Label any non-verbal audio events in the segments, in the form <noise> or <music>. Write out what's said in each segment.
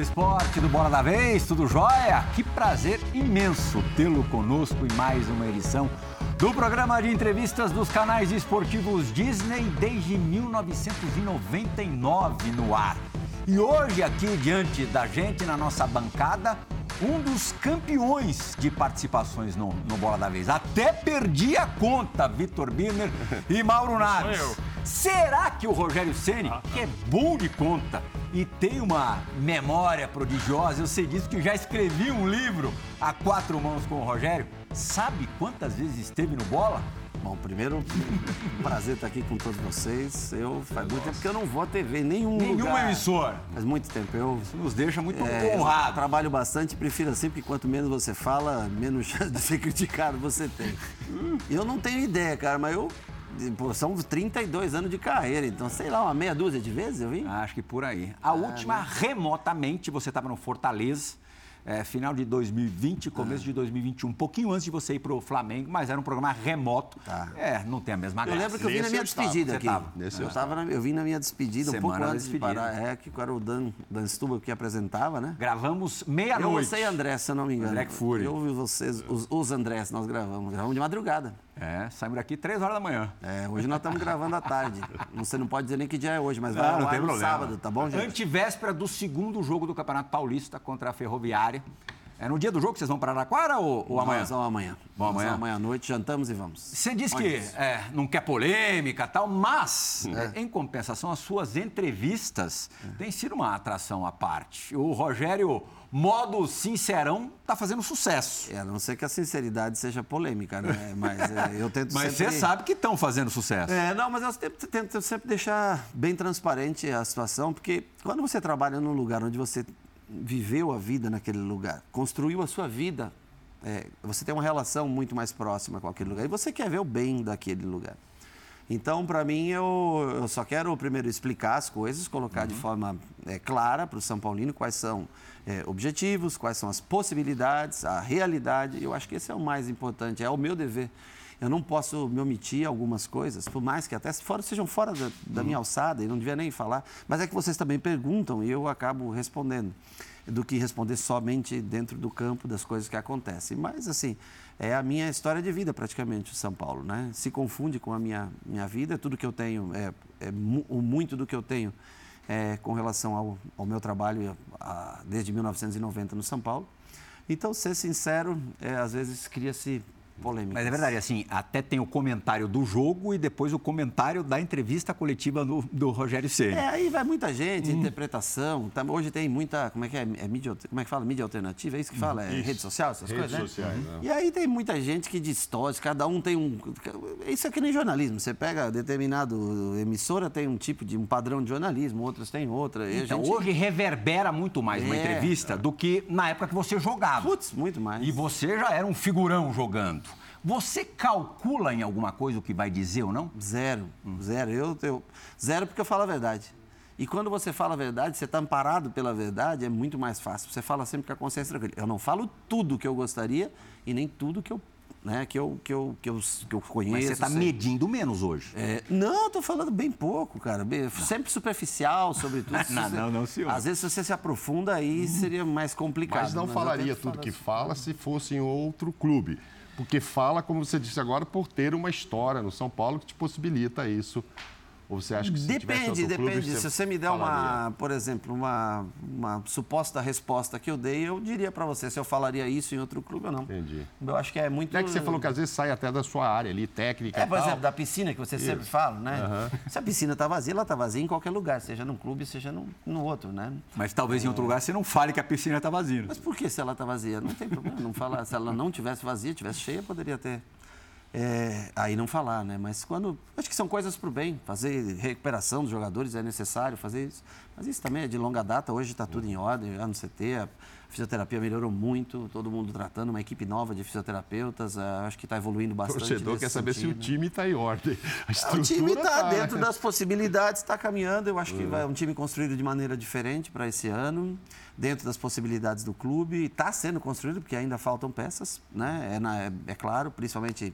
para o esporte do Bola da Vez, tudo jóia? Que prazer imenso tê-lo conosco em mais uma edição do programa de entrevistas dos canais esportivos Disney desde 1999 no ar. E hoje aqui diante da gente na nossa bancada, um dos campeões de participações no, no Bola da Vez. Até perdi a conta, Vitor Birner e Mauro Naves. Será que o Rogério Ceni, ah, que é bom de conta e tem uma memória prodigiosa, eu sei disso que já escrevi um livro a quatro mãos com o Rogério, sabe quantas vezes esteve no Bola? Bom, primeiro, <laughs> prazer estar aqui com todos vocês. Eu faz muito tempo que eu não vou à TV, nenhum Nenhuma lugar. emissora. Faz muito tempo. Eu, Isso nos deixa muito é, honrado. trabalho bastante, prefiro assim, porque quanto menos você fala, menos <laughs> chance de ser criticado você tem. Eu não tenho ideia, cara, mas eu Pô, são 32 anos de carreira, então sei lá, uma meia dúzia de vezes eu vim? Acho que por aí. A ah, última, remotamente, você estava no Fortaleza é, final de 2020, começo ah. de 2021, um pouquinho antes de você ir para o Flamengo, mas era um programa remoto. Tá. É, não tem a mesma graça. Eu lembro que eu vim na minha despedida aqui. Nesse eu, tava na, eu vim na minha despedida, Semana um pouco antes despedida. de parar. É, que era o Dan, Dan Stuba que apresentava, né? Gravamos meia-noite. Eu, você e André, se eu não me engano. André Fúria. Eu ouvi vocês, os, os Andrés, nós gravamos. Gravamos de madrugada. É, saímos daqui três horas da manhã. É, hoje nós estamos gravando à tarde. Você não pode dizer nem que dia é hoje, mas vai não, não tem no problema. sábado, tá bom, gente? Antivéspera do segundo jogo do Campeonato Paulista contra a Ferroviária. É no dia do jogo que vocês vão para Araquara ou, ou amanhã? Nós vamos amanhã. Vamos amanhã? amanhã à noite, jantamos e vamos. Você disse que é, não quer polêmica tal, mas, é. em compensação, as suas entrevistas é. têm sido uma atração à parte. O Rogério, modo sincerão, está fazendo sucesso. É, a não ser que a sinceridade seja polêmica, né? <laughs> Mas é, eu tento Mas sempre... você sabe que estão fazendo sucesso. É, não, mas eu tento, tento sempre deixar bem transparente a situação, porque quando você trabalha num lugar onde você viveu a vida naquele lugar, construiu a sua vida, é, você tem uma relação muito mais próxima com aquele lugar e você quer ver o bem daquele lugar. Então, para mim, eu, eu, só quero primeiro explicar as coisas, colocar uhum. de forma é, clara para o São Paulino quais são é, objetivos, quais são as possibilidades, a realidade. Eu acho que esse é o mais importante, é o meu dever. Eu não posso me omitir algumas coisas, por mais que até fora, sejam fora da, da minha alçada e não devia nem falar, mas é que vocês também perguntam e eu acabo respondendo do que responder somente dentro do campo das coisas que acontecem. Mas, assim, é a minha história de vida, praticamente, São Paulo, né? Se confunde com a minha, minha vida, tudo que eu tenho, é, é muito do que eu tenho é, com relação ao, ao meu trabalho a, desde 1990 no São Paulo. Então, ser sincero, é, às vezes cria-se polêmicas. Mas é verdade, assim, até tem o comentário do jogo e depois o comentário da entrevista coletiva do, do Rogério Ceni. É, aí vai muita gente, hum. interpretação. Tá, hoje tem muita, como é que é, é mídia, como é que fala? Mídia alternativa, é isso que fala? É isso. rede social, essas Redes coisas, né? sociais, né? E aí tem muita gente que distorce, cada um tem um... Isso é que nem jornalismo, você pega determinado emissora tem um tipo de, um padrão de jornalismo, outras têm outra. Então, gente... hoje reverbera muito mais é. uma entrevista do que na época que você jogava. Putz, muito mais. E você já era um figurão jogando. Você calcula em alguma coisa o que vai dizer ou não? Zero, hum. zero. Eu, eu, zero porque eu falo a verdade. E quando você fala a verdade, você está amparado pela verdade, é muito mais fácil. Você fala sempre com a consciência tranquila. Eu não falo tudo que eu gostaria e nem tudo que eu né, que, eu, que, eu, que, eu, que eu conheço. Mas você está medindo menos hoje. É, não, estou falando bem pouco, cara. Sempre superficial sobre tudo. <laughs> não, não, não, senhor. Às vezes, se você se aprofunda, aí seria mais complicado. Mas não falaria tudo que fala se fosse em outro clube porque fala, como você disse agora, por ter uma história no São Paulo que te possibilita isso ou você acha que se Depende, depende. Clube, se você me der falaria? uma, por exemplo, uma, uma suposta resposta que eu dei, eu diria para você se eu falaria isso em outro clube ou não. Entendi. Eu acho que é muito. É que você falou que às vezes sai até da sua área ali, técnica. É, por exemplo, da piscina que você isso. sempre fala, né? Uhum. Se a piscina está vazia, ela está vazia em qualquer lugar, seja num clube, seja no, no outro, né? Mas talvez é... em outro lugar você não fale que a piscina está vazia. Mas por que se ela está vazia? Não tem problema. Não falar. Se ela não tivesse vazia, tivesse cheia, poderia ter é, aí não falar, né? Mas quando. Acho que são coisas para o bem. Fazer recuperação dos jogadores é necessário fazer isso. Mas isso também é de longa data. Hoje está tudo em ordem. Já no CT, a fisioterapia melhorou muito. Todo mundo tratando, uma equipe nova de fisioterapeutas. É, acho que está evoluindo bastante. O torcedor quer saber se o time está em ordem. o time está tá, dentro das possibilidades, está caminhando. Eu acho que vai um time construído de maneira diferente para esse ano, dentro das possibilidades do clube. Está sendo construído, porque ainda faltam peças, né? É, na, é, é claro, principalmente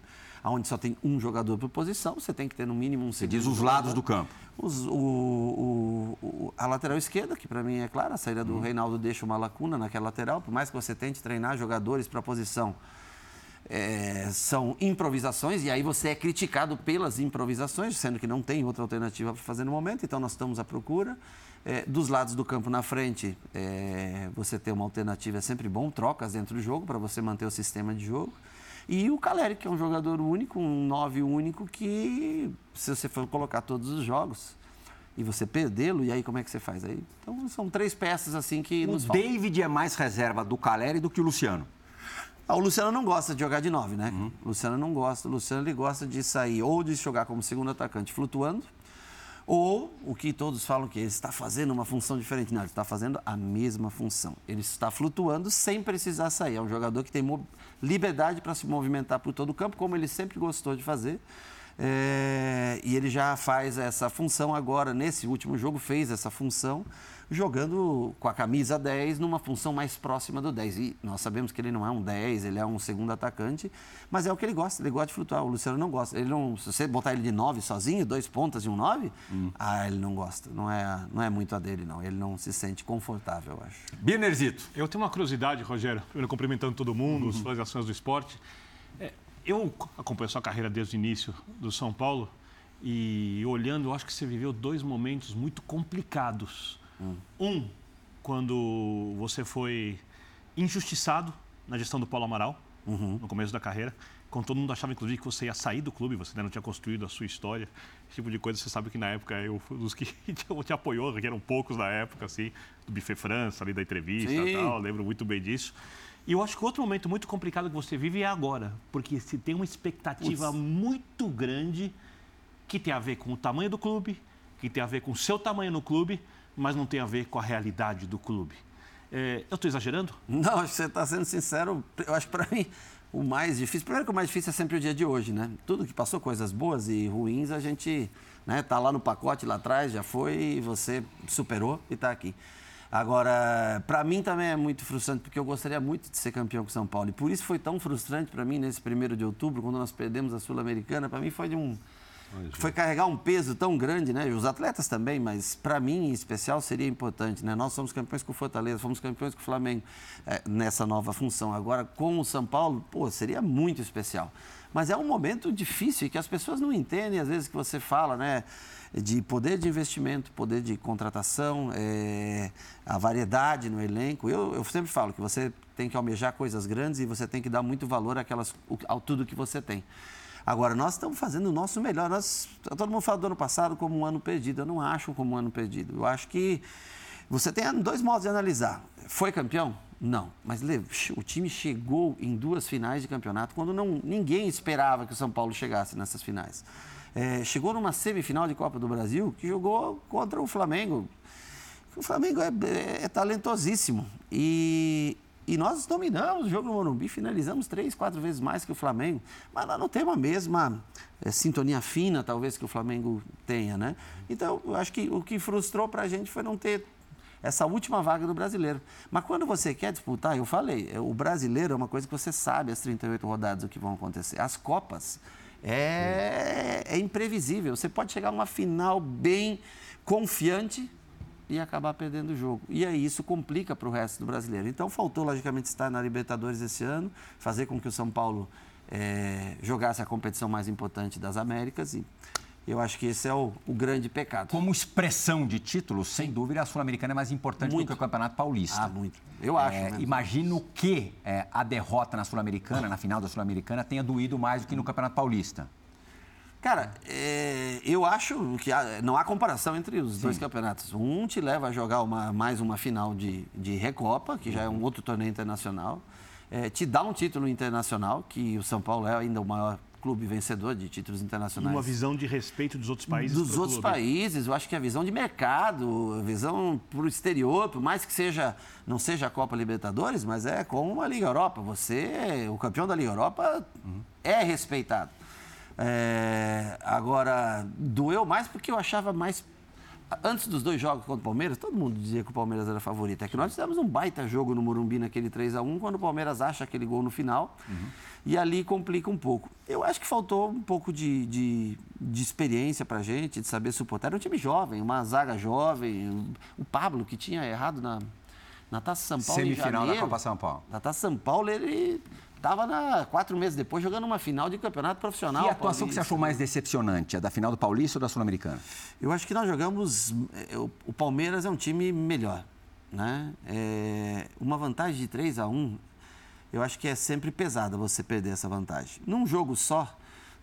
onde só tem um jogador por posição, você tem que ter no mínimo um Você diz os lados do campo. Os, o, o, a lateral esquerda, que para mim é clara, a saída do Uhum. Reinaldo deixa uma lacuna naquela lateral, por mais que você tente treinar jogadores para a posição. é, são improvisações e aí você é criticado pelas improvisações, sendo que não tem outra alternativa para fazer no momento, então nós estamos à procura. É, dos lados do campo na frente, é, você ter uma alternativa é sempre bom, trocas dentro do jogo para você manter o sistema de jogo. E o Caleri, que é um jogador único, um 9 único, que se você for colocar todos os jogos e você perdê-lo, e aí como é que você faz? Aí, então são três peças assim que O. David é mais reserva do Caleri do que o Luciano. Ah, o Luciano não gosta de jogar de 9, né? O Luciano não gosta. O Luciano ele gosta de sair ou de jogar como segundo atacante flutuando, ou o que todos falam que ele está fazendo uma função diferente. Não, ele está fazendo a mesma função. Ele está flutuando sem precisar sair. É um jogador que tem liberdade para se movimentar por todo o campo, como ele sempre gostou de fazer. É, e ele já faz essa função agora, nesse último jogo, fez essa função, jogando com a camisa 10 numa função mais próxima do 10. E nós sabemos que ele não é um 10, ele é um segundo atacante, mas é o que ele gosta, ele gosta de flutuar. O Luciano não gosta. Ele não, se você botar ele de 9 sozinho, dois pontas e um 9, ah, ele não gosta. Não é, não é muito a dele, não. Ele não se sente confortável, eu acho. Birnerzito. Eu tenho uma curiosidade, Rogério, primeiro cumprimentando todo mundo, os fãs e ações do esporte. É, eu acompanho a sua carreira desde o início do São Paulo e olhando, eu acho que você viveu dois momentos muito complicados. Um, quando você foi injustiçado na gestão do Paulo Amaral, no começo da carreira, quando todo mundo achava, inclusive, que você ia sair do clube, você ainda não tinha construído a sua história, esse tipo de coisa. Você sabe que na época eu fui dos que <laughs> te apoiou, que eram poucos na época, assim, do Buffet França, ali da entrevista e tal, lembro muito bem disso. E eu acho que outro momento muito complicado que você vive é agora, porque se tem uma expectativa muito grande que tem a ver com o tamanho do clube, que tem a ver com o seu tamanho no clube, mas não tem a ver com a realidade do clube. É, eu estou exagerando? Não, acho que você está sendo sincero. Eu acho que para mim o mais difícil. Primeiro que o mais difícil é sempre o dia de hoje, né? Tudo que passou, coisas boas e ruins, a gente né, tá lá no pacote lá atrás, já foi, e você superou e está aqui. Agora, para mim também é muito frustrante, porque eu gostaria muito de ser campeão com São Paulo. E por isso foi tão frustrante para mim nesse primeiro de outubro, quando nós perdemos a Sul-Americana. Para mim foi de um. Foi carregar um peso tão grande, né? E os atletas também, mas para mim em especial seria importante, né? Nós somos campeões com o Fortaleza, fomos campeões com o Flamengo eh, nessa nova função. Agora com o São Paulo, pô, seria muito especial. Mas é um momento difícil que as pessoas não entendem às vezes que você fala, né? De poder de investimento, poder de contratação, eh, a variedade no elenco. Eu, eu sempre falo que você tem que almejar coisas grandes e você tem que dar muito valor àquelas, ao tudo que você tem. Agora, nós estamos fazendo o nosso melhor. Nós, todo mundo fala do ano passado como um ano perdido. Eu não acho como um ano perdido. Eu acho que você tem dois modos de analisar. Foi campeão? Não. Mas o time chegou em duas finais de campeonato quando não, ninguém esperava que o São Paulo chegasse nessas finais. É, chegou numa semifinal de Copa do Brasil que jogou contra o Flamengo. O Flamengo é, é- é talentosíssimo. E, e nós dominamos o jogo no Morumbi, finalizamos três, quatro vezes mais que o Flamengo. Mas nós não temos a mesma eh, sintonia fina, talvez, que o Flamengo tenha, né? Então, eu acho que o que frustrou para a gente foi não ter essa última vaga do brasileiro. Mas quando você quer disputar, eu falei, eh, o brasileiro é uma coisa que você sabe as 38 rodadas o que vão acontecer. As Copas é, é imprevisível. Você pode chegar numa final bem confiante e acabar perdendo o jogo. E aí isso complica para o resto do brasileiro. Então faltou, logicamente, estar na Libertadores esse ano, fazer com que o São Paulo eh, jogasse a competição mais importante das Américas. E eu acho que esse é o, o grande pecado. Como expressão de títulos, sem dúvida, a Sul-Americana é mais importante Muito. do que o Campeonato Paulista. Ah, muito. Eu acho. É, imagino que é, a derrota na Sul-Americana, na final da Sul-Americana, tenha doído mais do que no Campeonato Paulista. Cara, é, eu acho que há- não há comparação entre os dois campeonatos. Um te leva a jogar uma- mais uma final de, de Recopa, que já é um outro torneio internacional. É, te dá um título internacional, que o São Paulo é ainda o maior clube vencedor de títulos E internacionais. uma visão de respeito dos outros países. dos outros clube. países, eu acho que a visão de mercado, a visão para o exterior, por mais que seja não seja a Copa Libertadores, mas é como uma Liga Europa. Você, o campeão da Liga Europa, é respeitado. É, agora, doeu mais porque eu achava mais Antes dos dois jogos contra o Palmeiras, todo mundo dizia que o Palmeiras era favorito. É que nós fizemos um baita jogo no Morumbi naquele 3 a 1 quando o Palmeiras acha aquele gol no final. E ali complica um pouco. Eu acho que faltou um pouco de, de, de experiência pra gente, de saber suportar. Era um time jovem, uma zaga jovem. O Pablo, que tinha errado na, na Taça São Paulo. em Semifinal da janeiro. Copa São Paulo. Na Taça São Paulo, ele estava quatro meses depois jogando uma final de campeonato profissional. E a atuação que você paulista. achou mais decepcionante? A da final do Paulista ou da Sul-Americana? Eu acho que nós jogamos. eh, O o Palmeiras é um time melhor. Né? É, uma vantagem de 3 a 1 eu acho que é sempre pesada você perder essa vantagem. Num jogo só,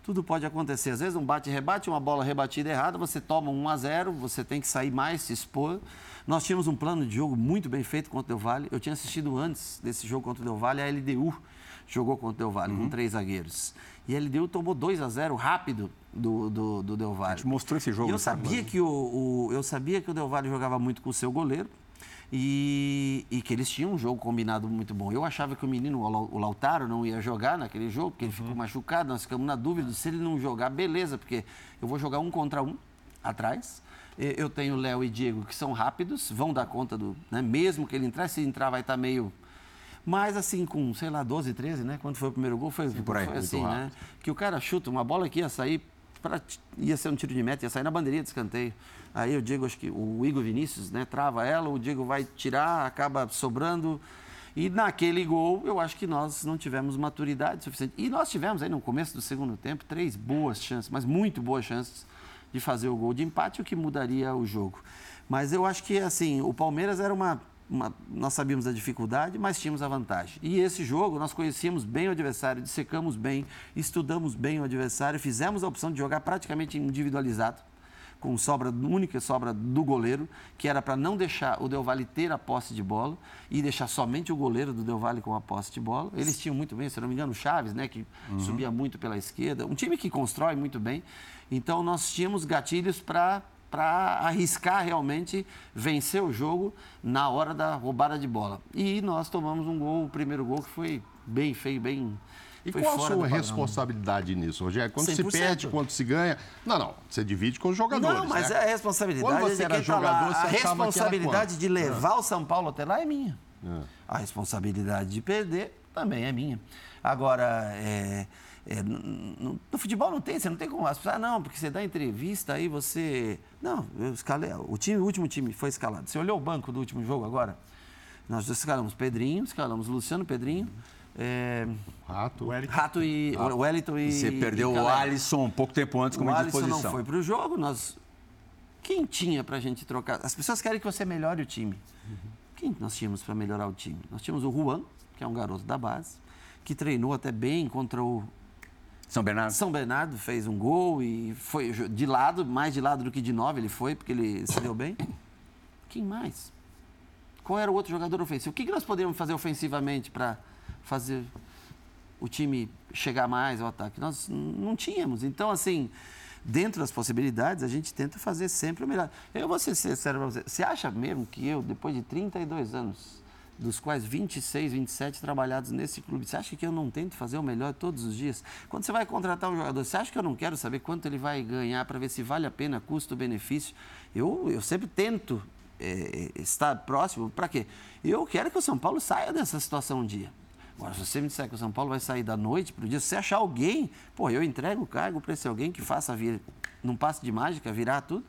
tudo pode acontecer. Às vezes um bate-rebate, uma bola rebatida errada, você toma um 1 a 0 você tem que sair mais, se expor. Nós tínhamos um plano de jogo muito bem feito contra o Del Valle. Eu tinha assistido antes desse jogo contra o Del Valle, a LDU jogou contra o Del Valle com três zagueiros. E a LDU tomou 2 a 0 rápido do, do, do Del Valle. A gente mostrou esse jogo E eu sabia que o, o- eu sabia que o Del Valle jogava muito com o seu goleiro e, e que eles tinham um jogo combinado muito bom. Eu achava que o menino, o Lau- o Lautaro, não ia jogar naquele jogo, porque ele ficou machucado. Nós ficamos na dúvida se ele não jogar, beleza, porque eu vou jogar um contra um atrás. Eu tenho Léo e Diego que são rápidos, vão dar conta do. Né? Mesmo que ele entrar, se entrar, vai estar meio. Mas assim, com, sei lá, 12, 13, né? Quando foi o primeiro gol, foi, por aí, foi assim, né? Que o cara chuta uma bola que ia sair, ia ser um tiro de meta, ia sair na bandeirinha de escanteio. Aí eu digo, acho que o Igor Vinícius, né? Trava ela, o Diego vai tirar, acaba sobrando. E naquele gol, eu acho que nós não tivemos maturidade suficiente. E nós tivemos aí no começo do segundo tempo três boas chances, mas muito boas chances de fazer o gol de empate, o que mudaria o jogo. Mas eu acho que assim, o Palmeiras era uma, uma- nós sabíamos da dificuldade, mas tínhamos a vantagem. E esse jogo nós conhecíamos bem o adversário, dissecamos bem, estudamos bem o adversário, fizemos a opção de jogar praticamente individualizado com sobra única sobra do goleiro, que era para não deixar o Del Valle ter a posse de bola e deixar somente o goleiro do Del Valle com a posse de bola. Eles tinham muito bem, se não me engano, o Chaves, né, que subia muito pela esquerda. Um time que constrói muito bem. Então nós tínhamos gatilhos para para arriscar realmente vencer o jogo na hora da roubada de bola. E nós tomamos um gol, o primeiro gol que foi bem feio, bem E foi qual a sua responsabilidade nisso, Rogério? Quando se 100%. perde, quando se ganha. Não, não. Você divide com os jogadores. Não, mas né? é a responsabilidade Quando você de era quem tá lá. jogador, você A responsabilidade de levar o São Paulo até lá é minha. A responsabilidade de perder também é minha. Agora, é, é, no, no- futebol não tem, você não tem como. As pessoas, ah, não, porque você dá entrevista aí você. Não, eu escalei. O, time, o último time foi escalado. Você olhou o banco do último jogo agora? Nós escalamos Pedrinho, escalamos Luciano Pedrinho, é, Rato. Rato e. Ah. Wellington e. Você perdeu e o. Alisson um pouco tempo antes como O Alisson indisposição. não foi para o jogo, nós... Quem tinha para a gente trocar? As pessoas querem que você melhore o time. Quem nós tínhamos para melhorar o time? Nós tínhamos o Juan, que é um garoto da base, que treinou até bem contra o São Bernardo? São Bernardo, fez um gol e foi de lado, mais de lado do que de nove ele foi, porque ele se deu bem. Quem mais? Qual era o outro jogador ofensivo? O que nós poderíamos fazer ofensivamente para fazer o time chegar mais ao ataque? Nós não tínhamos. Então, assim, dentro das possibilidades, a gente tenta fazer sempre o melhor. Eu vou ser sincero para você. Você acha mesmo que eu, depois de 32 anos, dos quais 26, 27 trabalhados nesse clube, você acha que eu não tento fazer o melhor todos os dias? Quando você vai contratar um jogador, você acha que eu não quero saber quanto ele vai ganhar para ver se vale a pena custo-benefício? Eu, eu sempre tento é, estar próximo. Para quê? Eu quero que o São Paulo saia dessa situação um dia. Agora, se você me disser que o São Paulo vai sair da noite para o dia, se você achar alguém, pô, eu entrego o cargo para esse alguém que faça vir, num passe de mágica, virar tudo,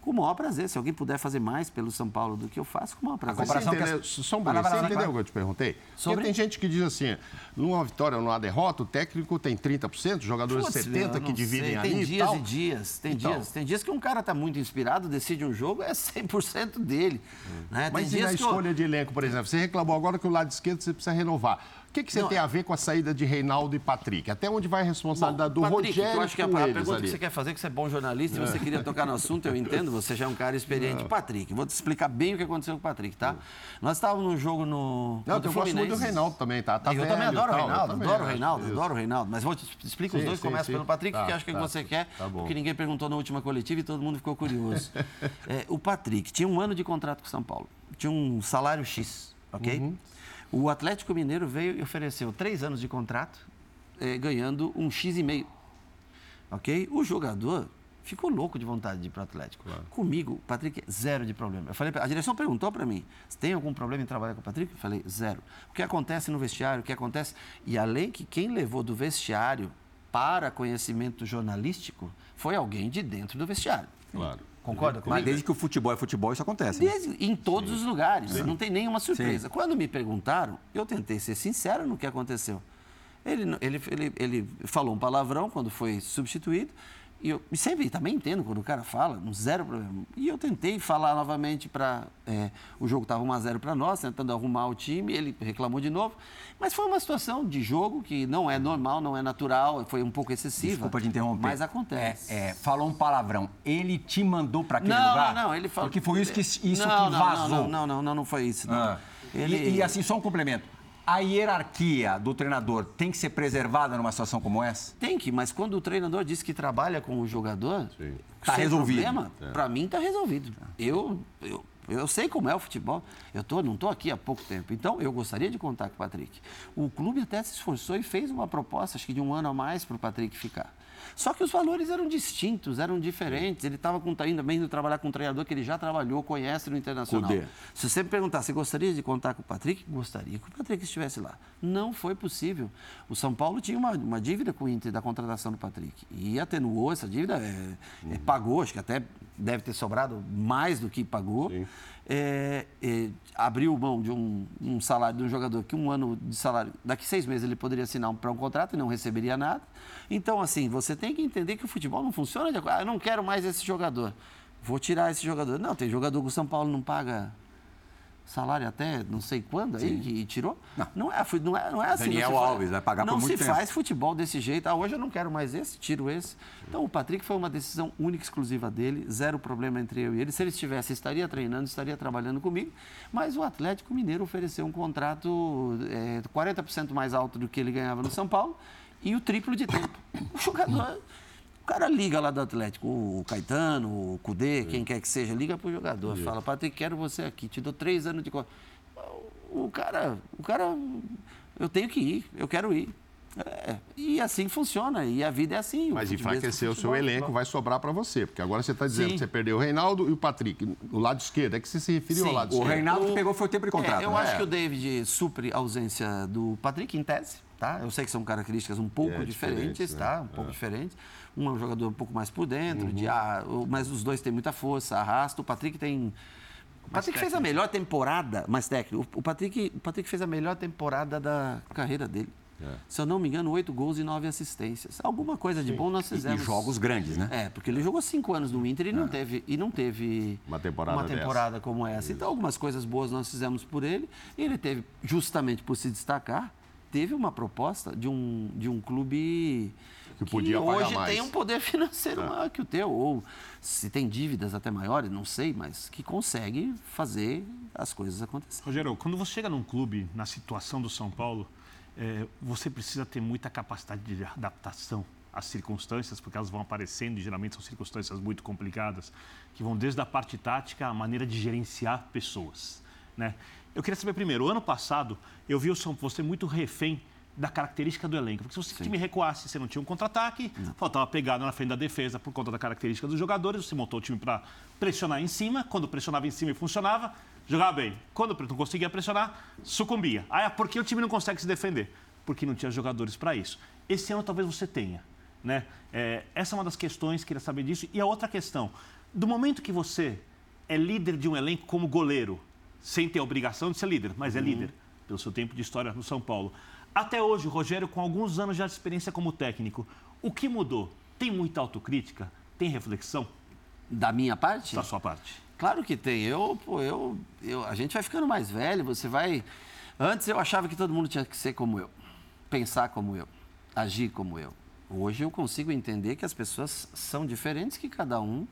com o maior prazer. Se alguém puder fazer mais pelo São Paulo do que eu faço, com o maior prazer. Você comparação que entendeu, as- só um você entendeu o que eu te perguntei? Sobre- Porque tem gente que diz assim, numa vitória ou numa derrota, o técnico tem 30%, os jogadores Putz, 70% eu que dividem sei. ali Tem e dias tal. e dias, tem Então. dias. Tem dias que um cara está muito inspirado, decide um jogo, é 100% dele. Né? Tem Mas e na que eu- escolha de elenco, por exemplo? Você reclamou agora que o lado esquerdo você precisa renovar. O que, que você Não, tem a ver com a saída de Reinaldo e Patrick? Até onde vai a responsabilidade do Patrick, Rogério eu acho que a, a pergunta ali? que você quer fazer, que você é bom jornalista e você queria tocar no assunto, eu entendo, você já é um cara experiente. Patrick, vou te explicar bem o que aconteceu com o Patrick, tá? Nós estávamos num jogo no. Não, eu gosto muito do. Reinaldo também, tá? tá eu velho também adoro o Reinaldo, também adoro o Reinaldo, isso. adoro o Reinaldo. Mas vou te explica os Sim, dois, começa pelo Patrick, Tá, que acho que é o tá. que você quer, Tá bom. porque ninguém perguntou na última coletiva e todo mundo ficou curioso. <laughs> É, o Patrick tinha um ano de contrato com o São Paulo, tinha um salário X, ok? Uhum. O Atlético Mineiro veio e ofereceu três anos de contrato, eh, ganhando um X e meio. Ok? O jogador ficou louco de vontade de ir para o Atlético. Claro. Comigo, Patrick, zero de problema. Eu falei, a direção perguntou para mim, tem algum problema em trabalhar com o Patrick? Eu falei, zero. O que acontece no vestiário, o que acontece... E além que quem levou do vestiário para conhecimento jornalístico foi alguém de dentro do vestiário. Claro. Concorda comigo? Mas desde que o futebol é futebol, isso acontece. Né? Desde, em todos Sim. os lugares, Sim. não tem nenhuma surpresa. Sim. Quando me perguntaram, eu tentei ser sincero no que aconteceu. Ele, ele, ele, ele falou um palavrão quando foi substituído. E eu sempre também entendo quando o cara fala, um zero problema. E eu tentei falar novamente para. É, o jogo estava 1x0 para nós, tentando arrumar o time, ele reclamou de novo. Mas foi uma situação de jogo que não é normal, não é natural, foi um pouco excessiva. Desculpa te interromper. Mas acontece. É, é, falou um palavrão. Ele te mandou para aquele não, lugar? Não, não, ele falou. Porque foi isso que, isso não, que vazou. Não, não, não, não, não, foi isso. Ah. Ele... E, e assim, só um complemento a hierarquia do treinador tem que ser preservada numa situação como essa? Tem que, mas quando o treinador diz que trabalha com o jogador, está resolvido. É. Para mim está resolvido. Eu, eu, eu sei como é o futebol. Eu tô, não estou aqui há pouco tempo. Então, eu gostaria de contar com o Patrick. O clube até se esforçou e fez uma proposta, acho que de um ano a mais, para o Patrick ficar. Só que os valores eram distintos, eram diferentes. Ele estava ainda bem indo trabalhar com um treinador que ele já trabalhou, conhece no Internacional. Cudê. Se você me perguntar, você gostaria de contar com o Patrick? Gostaria que o Patrick estivesse lá. Não foi possível. O São Paulo tinha uma, uma dívida com o Inter da contratação do Patrick. E atenuou essa dívida, é, é, pagou, acho que até deve ter sobrado mais do que pagou. É, é, abriu mão de um, um, salário de um jogador que um ano de salário, daqui seis meses ele poderia assinar para um contrato e não receberia nada. Então, assim, você tem que entender que o futebol não funciona de acordo. Ah, eu não quero mais esse jogador. Vou tirar esse jogador. Não, tem jogador que o São Paulo não paga salário até não sei quando aí que tirou. Não, não, é, não, é, não é assim. Daniel Alves vai pagar por muito tempo. Não se faz futebol desse jeito. Ah, hoje eu não quero mais esse, tiro esse. Então o Patrick foi uma decisão única, exclusiva dele, zero problema entre eu e ele. Se ele estivesse, estaria treinando, estaria trabalhando comigo. Mas o Atlético Mineiro ofereceu um contrato é, 40% mais alto do que ele ganhava no São Paulo e o triplo de tempo. O jogador cara liga lá do Atlético, o Caetano, o Cudê, quem quer que seja, liga pro jogador, Sim. fala, Patrick, quero você aqui, te dou três anos de. O cara, o cara, eu tenho que ir, eu quero ir. É, e assim funciona, e a vida é assim. Mas enfraquecer o seu elenco vai sobrar para você, porque agora você está dizendo Sim. que você perdeu o Reinaldo e o Patrick. O lado esquerdo, é que você se referiu Sim. ao lado o esquerdo. O Reinaldo pegou foi o tempo de contrato. É, eu né? acho que o David supre a ausência do Patrick, em tese. Tá? Eu sei que são características um pouco é, diferentes, né? tá? Um pouco é. diferentes. Um é um jogador um pouco mais por dentro, uhum. de, ah, mas os dois têm muita força, arrasta. O Patrick tem. O Patrick fez a melhor temporada, mais técnico. O Patrick, o Patrick fez a melhor temporada da carreira dele. É. Se eu não me engano, oito gols e nove assistências. Alguma coisa de Sim. bom nós fizemos. E, jogos grandes, né? É, porque ele jogou cinco anos no Inter e não, é. teve, e não teve uma temporada, uma temporada como essa. Isso. Então, algumas coisas boas nós fizemos por ele. E ele teve, justamente por se destacar, teve uma proposta de um, de um clube que, podia que hoje mais. tem um poder <laughs> financeiro é. maior que o teu, ou se tem dívidas até maiores, não sei, mas que consegue fazer as coisas acontecerem. Rogério, quando você chega num clube, na situação do São Paulo, é, você precisa ter muita capacidade de adaptação às circunstâncias, porque elas vão aparecendo e geralmente são circunstâncias muito complicadas, que vão desde a parte tática à maneira de gerenciar pessoas. Né? Eu queria saber primeiro, ano passado eu vi o São você muito refém da característica do elenco. Porque se você time recuasse, você não tinha um contra-ataque, faltava pegada na frente da defesa por conta da característica dos jogadores, você montou o time para pressionar em cima, quando pressionava em cima e funcionava, jogava bem. Quando não conseguia pressionar, sucumbia. Ah, por que o time não consegue se defender? Porque não tinha jogadores para isso. Esse ano talvez você tenha. Né? É, essa é uma das questões, queria saber disso. E a outra questão, do momento que você é líder de um elenco como goleiro, sem ter a obrigação de ser líder, mas é uhum. líder, pelo seu tempo de história no São Paulo. Até hoje, Rogério, com alguns anos já de experiência como técnico, o que mudou? Tem muita autocrítica? Tem reflexão? Da minha parte? Da sua parte. Claro que tem. Eu, pô, eu, eu, a gente vai ficando mais velho, você vai. Antes eu achava que todo mundo tinha que ser como eu, pensar como eu, agir como eu. Hoje eu consigo entender que as pessoas são diferentes, que cada um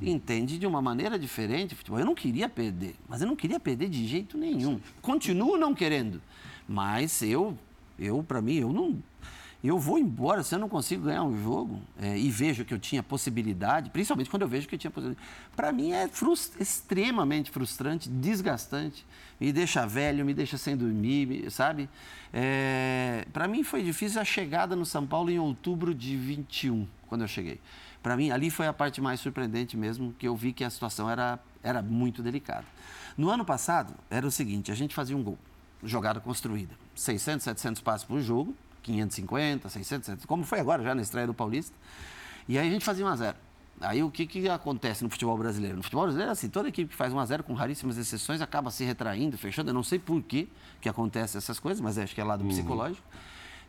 entende de uma maneira diferente. Eu não queria perder, mas eu não queria perder de jeito nenhum. Continuo não querendo, mas eu, eu para mim, eu não, eu vou embora se eu não consigo ganhar um jogo é, e vejo que eu tinha possibilidade, principalmente quando eu vejo que eu tinha possibilidade. Para mim é frust extremamente frustrante, desgastante, me deixa velho, me deixa sem dormir, sabe? É, para mim foi difícil a chegada no São Paulo em outubro de 21, quando eu cheguei Para mim, ali foi a parte mais surpreendente mesmo, que eu vi que a situação era, era muito delicada. No ano passado, era o seguinte, a gente fazia um gol, jogada construída, 600, 700 passos por jogo, 550, 600, 700, como foi agora já na estreia do Paulista, e aí a gente fazia 1 a 0 Aí o que, que acontece no futebol brasileiro? No futebol brasileiro, assim, toda equipe que faz 1 a 0 com raríssimas exceções acaba se retraindo, fechando. Eu não sei por que, que acontece essas coisas, mas acho que é lado uhum. psicológico.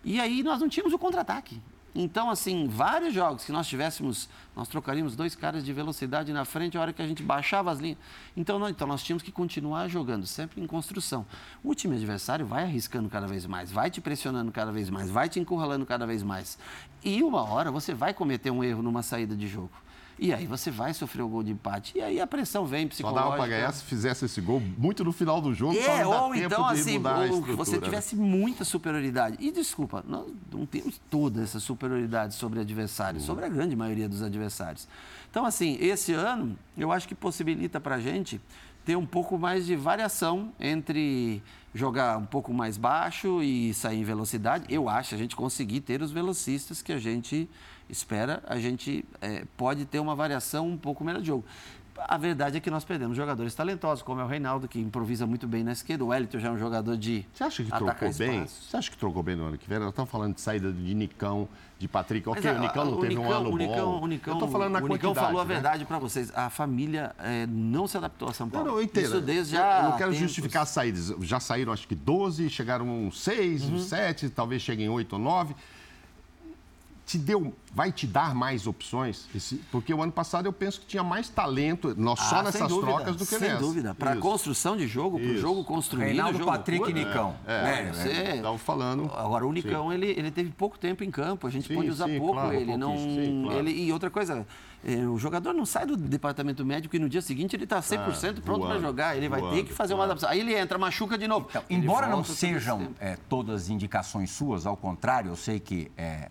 E aí nós não tínhamos o contra-ataque. Então, assim, vários jogos que nós tivéssemos, nós trocaríamos dois caras de velocidade na frente a hora que a gente baixava as linhas. Então, não, então nós tínhamos que continuar jogando, sempre em construção. O time adversário vai arriscando cada vez mais, vai te pressionando cada vez mais, vai te encurralando cada vez mais. E uma hora você vai cometer um erro numa saída de jogo. E aí você vai sofrer o gol de empate. E aí a pressão vem psicológica. Só dava para ganhar se fizesse esse gol muito no final do jogo. É, ou então assim, ou você tivesse muita superioridade. E desculpa, nós não temos toda essa superioridade sobre adversários, sobre a grande maioria dos adversários. Então, assim, esse ano eu acho que possibilita para a gente ter um pouco mais de variação entre jogar um pouco mais baixo e sair em velocidade. Eu acho a gente conseguir ter os velocistas que a gente espera, a gente é, pode ter uma variação um pouco melhor de jogo. A verdade é que nós perdemos jogadores talentosos, como é o Reinaldo, que improvisa muito bem na esquerda. O Wellington já é um jogador de. Você acha que trocou bem? Você acha que trocou bem no ano que vem? Nós estamos falando de saída de Nicão, de Patrick. Ok, Mas, o Nicão não o teve Nicão, um ano o Nicão, bom. O Nicão, eu tô falando na o Nicão falou né? a verdade para vocês. A família é, não se adaptou a São Paulo. Não, não, eu entendo. Isso desde já. Eu não quero tempos. justificar as saídas. Já saíram acho que 12, chegaram 6, uhum. 7, talvez cheguem 8 ou 9 te deu, vai te dar mais opções? Esse, porque o ano passado eu penso que tinha mais talento, nós ah, só nessas dúvida, trocas do que sem nessa. Sem dúvida. Para a construção de jogo, para o jogo construído. Reinaldo, jogo Patrick e Nicão. É, é, é, você... Estava falando. Agora, o Nicão, ele, ele teve pouco tempo em campo, a gente sim, pode usar sim, pouco claro, ele. Não, sim, claro. ele. E outra coisa, é, o jogador não sai do departamento médico e no dia seguinte ele está 100% ah, pronto para jogar. Ele vai ter que fazer uma adaptação. Aí ele entra, machuca de novo. Então, embora não sejam é, todas indicações suas, ao contrário, eu sei que é,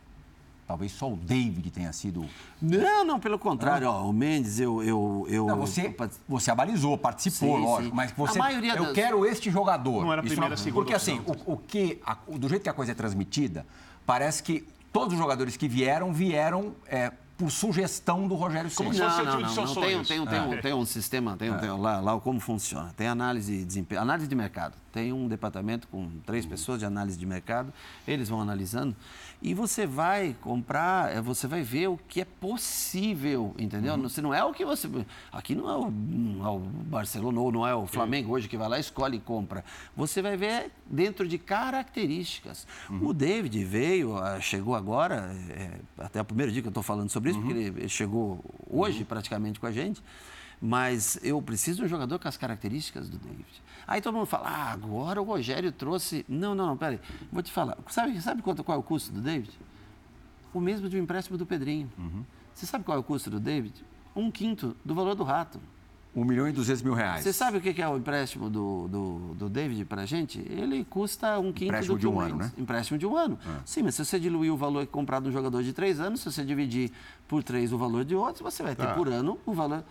Talvez só o David tenha sido. Não, não, pelo contrário. Ó, o Mendes, eu. eu, eu não, você, você abalizou, participou, sim, lógico. Sim. Mas você. A maioria eu das... quero este jogador. Não era a primeira, não, segunda. Porque assim, o, o que, a, do jeito que a coisa é transmitida, parece que todos os jogadores que vieram, vieram. É, por sugestão do Rogério Ceni. Como fosse não, não, não, não. Tem, tem, tem, um, tem um sistema, tem, um, tem lá, lá como funciona. Tem análise de desempenho, análise de mercado. Tem um departamento com três pessoas de análise de mercado. Eles vão analisando e você vai comprar, é, você vai ver o que é possível, entendeu? Uhum. Você não é o que você. Aqui não é o, não é o Barcelona ou não é o Flamengo hoje que vai lá, escolhe e compra. Você vai ver dentro de características. Uhum. O David veio, ah, chegou agora, é, até o primeiro dia que eu estou falando sobre isso, uhum. porque ele chegou hoje uhum. praticamente com a gente. Mas eu preciso de um jogador com as características do David. Aí todo mundo fala, ah, agora o Rogério trouxe. Não, não, não, peraí. Vou te falar. Sabe, sabe quanto, qual é o custo do David? O mesmo de um empréstimo do Pedrinho. Uhum. Você sabe qual é o custo do David? Um quinto do valor do rato. Um milhão e duzentos mil reais. Você sabe o que é o empréstimo do, do, do David para a gente? Ele custa um quinto empréstimo do de um ano, né? Empréstimo de um ano. É. Sim, mas se você diluir o valor comprado de um jogador de três anos, se você dividir por três o valor de outros, você vai ter tá. por ano o valor.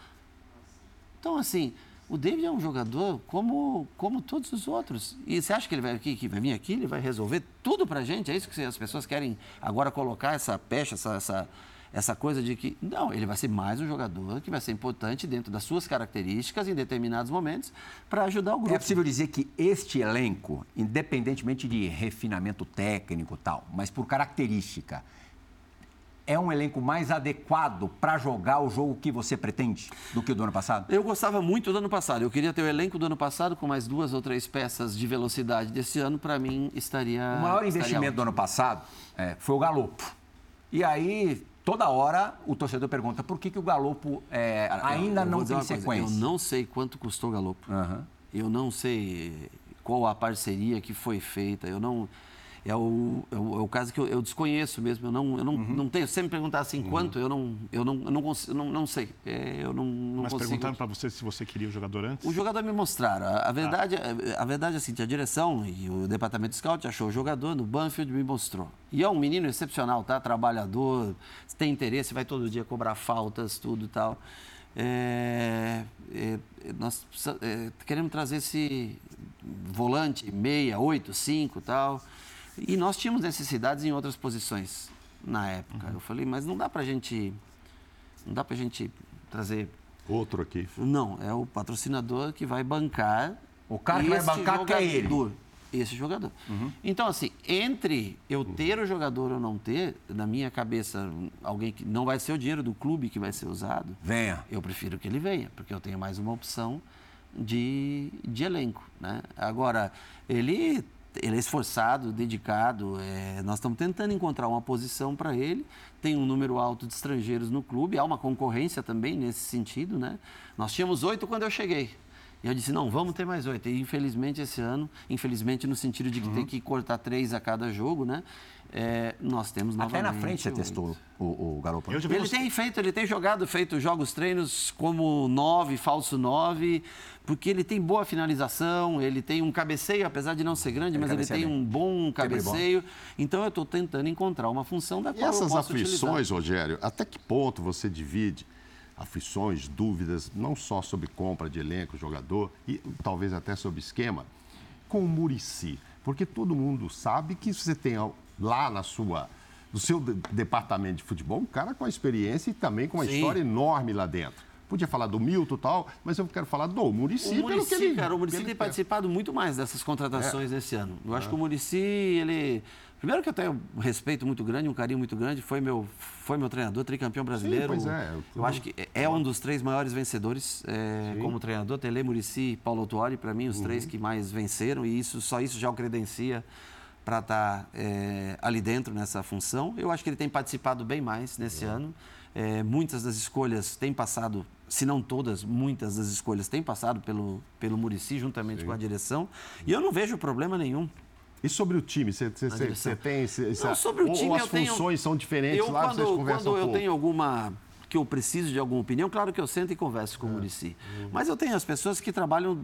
Então, assim, o David é um jogador como, como todos os outros. E você acha que ele vai, aqui, que vai vir aqui, ele vai resolver tudo para a gente? É isso que as pessoas querem agora colocar essa pecha, essa, essa, essa coisa de que. Não, ele vai ser mais um jogador que vai ser importante dentro das suas características em determinados momentos para ajudar o grupo. É possível dizer que este elenco, independentemente de refinamento técnico tal, mas por característica, é um elenco mais adequado para jogar o jogo que você pretende do que o do ano passado? Eu gostava muito do ano passado. Eu queria ter o elenco do ano passado com mais duas ou três peças de velocidade. Desse ano, para mim, estaria. O maior investimento do ano passado é, foi o Galopo. E aí, toda hora, o torcedor pergunta por que, que o Galopo é, ainda eu não tem sequência. Eu não sei quanto custou o Galopo. Uhum. Eu não sei qual a parceria que foi feita. Eu não é o, é o, é o caso que eu, eu, desconheço mesmo. Eu não, eu não, uhum. não tenho. Sempre perguntar assim, uhum. quanto, eu não, eu não, eu não, consigo, não, não sei. É, eu não, não Mas consigo. perguntaram para você se você queria o jogador antes? O jogador me mostraram. A, a verdade, ah. a, a, verdade é assim, a direção e o departamento de scout achou o jogador no Banfield me mostrou. E é um menino excepcional, tá? Trabalhador, tem interesse, vai todo dia cobrar faltas, tudo e tal. É, é, nós é, queremos trazer esse volante meia, oito, cinco tal. E nós tínhamos necessidades em outras posições na época. Uhum. Eu falei, mas não dá para a gente Não dá para a gente trazer. Outro aqui. Não, é o patrocinador que vai bancar. O cara que vai bancar que é ele. jogador, Esse jogador. Então, assim, entre eu ter o jogador ou não ter, na minha cabeça, alguém que não vai ser o dinheiro do clube que vai ser usado, Venha. eu prefiro que ele venha, porque eu tenho mais uma opção de, de elenco. Né? Agora, ele, ele é esforçado, dedicado, é, nós estamos tentando encontrar uma posição para ele. Tem um número alto de estrangeiros no clube, há uma concorrência também nesse sentido. Né? Nós tínhamos oito quando eu cheguei. E eu disse, não, vamos ter mais oito. E infelizmente esse ano, infelizmente no sentido de que tem que cortar três a cada jogo, né? É, nós temos Até na novamente frente você testou o, o Garoppolo. Eu Ele tem feito, ele tem jogado, feito jogos treinos como nove, falso nove, porque ele tem boa finalização, ele tem um cabeceio, apesar de não ser grande, Ele mas ele tem bem. um bom cabeceio. Então eu estou tentando encontrar uma função da E qual essas posso aflições, utilizar. Rogério, até que ponto você divide aflições, dúvidas, não só sobre compra de elenco, jogador, e talvez até sobre esquema, com o Murici? Porque todo mundo sabe que você tem lá na sua, no seu de- departamento de futebol um cara com a experiência e também com uma Sim. história enorme lá dentro. Podia falar do Milton e tal, mas eu quero falar do Murici, O Murici, ele... cara, o Murici tem participado muito mais dessas contratações É. esse ano. Eu acho que o Murici, ele. Primeiro que eu tenho um respeito muito grande, um carinho muito grande, foi meu, foi meu treinador, tricampeão brasileiro. pois é, Eu, eu- acho que é um dos três maiores vencedores é, como treinador. Tele, Murici e Paulo Autuori, para mim, os Uhum. três que mais venceram, e isso só isso já o credencia para estar ali dentro nessa função. Eu acho que ele tem participado bem mais nesse ano. É, muitas das escolhas têm passado, se não todas, muitas das escolhas têm passado pelo, pelo Murici, juntamente com a direção. E eu não vejo problema nenhum. E sobre o time, você, tem... essa- Não, sobre o time ou as eu tenho- funções são diferentes Eu, lá, quando, vocês conversam quando eu pouco? tenho alguma que eu preciso de alguma opinião, claro que eu sento e converso É. com o Murici. Mas eu tenho as pessoas que trabalham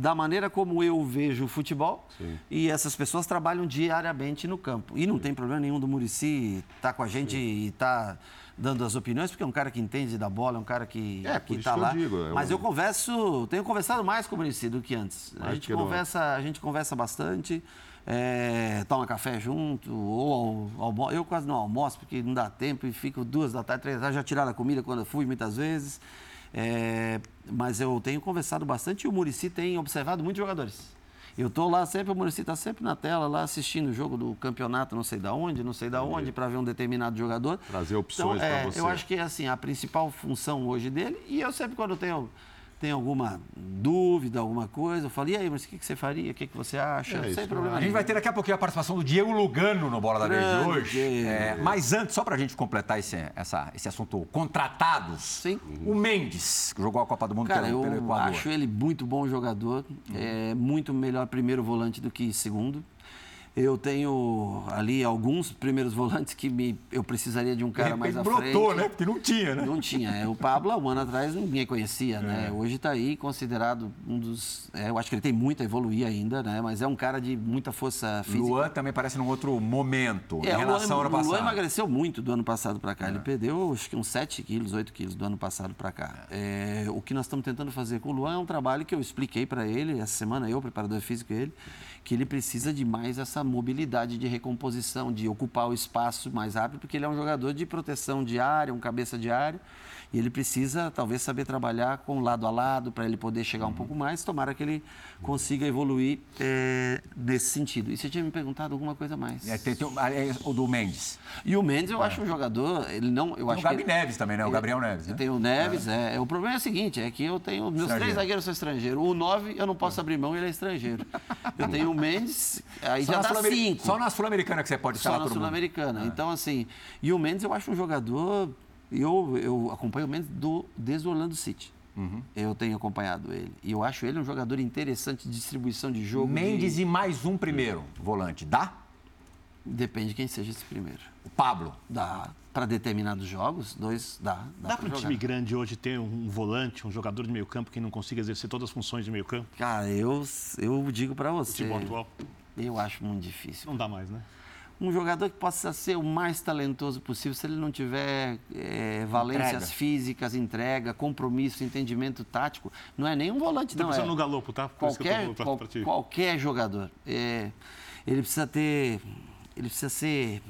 da maneira como eu vejo o futebol e essas pessoas trabalham diariamente no campo. E não tem problema nenhum do Murici estar com a gente e estar dando as opiniões, porque é um cara que entende da bola, é um cara que É, que está que eu lá. digo, é Mas um- eu converso, tenho conversado mais com o Murici do que antes. A gente conversa, a gente conversa bastante. É, toma café junto, ou al- almo... eu quase não almoço, porque não dá tempo e fico duas da tarde, três da tarde, já tiraram a comida quando eu fui muitas vezes. É, mas eu tenho conversado bastante e o Murici tem observado muitos jogadores. Eu estou lá sempre, o Murici está sempre na tela, lá assistindo o jogo do campeonato, não sei da onde, não sei da onde, para ver um determinado jogador. Trazer opções então, é, você. Eu acho que é assim, a principal função hoje dele, e eu sempre quando tenho, tenho alguma dúvida, alguma coisa, eu falo, e aí, mas o que, que você faria? O que, que você acha? É, isso Sem que problema A gente vai ter daqui a pouquinho a participação do Diego Lugano no Bola da Grande hoje. É, mas antes, só para a gente completar esse, essa- esse assunto, contratados. Sim. O Mendes, que jogou a Copa do Mundo Cara, pelo, eu pelo Equador. acho ele muito bom jogador, é muito melhor primeiro volante do que segundo. Eu tenho ali alguns primeiros volantes que me, eu precisaria de um cara mais à brotou, frente. né? Porque não tinha, né? Não tinha. É, O Pablo, um ano atrás, ninguém conhecia, É. né? Hoje está aí considerado um dos... é, eu acho que ele tem muito a evoluir ainda, né? Mas é um cara de muita força física. Luan também parece num outro momento É, em relação ao ano o Luan passado. emagreceu muito do ano passado para cá. Ele perdeu, acho que uns 7 quilos, 8 quilos do ano passado para cá. É, o que nós estamos tentando fazer com o Luan é um trabalho que eu expliquei para ele, essa semana eu, preparador físico, ele, que ele precisa de mais essa mobilidade de recomposição, de ocupar o espaço mais rápido, porque ele é um jogador de proteção de área, um cabeça de área, e ele precisa talvez saber trabalhar com lado a lado para ele poder chegar um pouco mais. Tomara que ele consiga evoluir é, nesse sentido. E você tinha me perguntado alguma coisa mais? É, tem- tem o- é, o do Mendes. E o Mendes, eu acho um jogador, ele não, eu Tem o acho Gabi ele- Neves também, né? O Gabriel Neves, né? Tem o Neves, é. O problema é o seguinte, é que eu tenho meus Estrangeiro. três zagueiros são estrangeiros. O nove eu não posso abrir mão, ele é estrangeiro. Eu <laughs> tenho o Mendes, aí Só já na dá cinco. Só na Sul-Americana que você pode Só escalar na. Sul-Americana. Então, assim, e o Mendes eu acho um jogador. Eu, eu acompanho o Mendes do, desde o Orlando City. Uhum. Eu tenho acompanhado ele. E eu acho ele um jogador interessante de distribuição de jogo. Mendes de... e mais um primeiro volante. Dá? Depende de quem seja esse primeiro. O Pablo. Dá. Para determinados jogos, dois dá. Dá, Dá pra para um jogar. time grande hoje ter um volante, um jogador de meio campo que não consiga exercer todas as funções de meio campo? Cara, eu, eu digo para você. Futebol atual? Eu acho muito difícil. Não dá mais, né? Um jogador que possa ser o mais talentoso possível, se ele não tiver é, valências Entrega. físicas, entrega, compromisso, entendimento tático, não é nem um volante, não. pensando É no Galopo, tá? Por isso que eu qualquer, tô pra- qual- pra ti. qualquer jogador. É, ele precisa ter. Ele precisa ser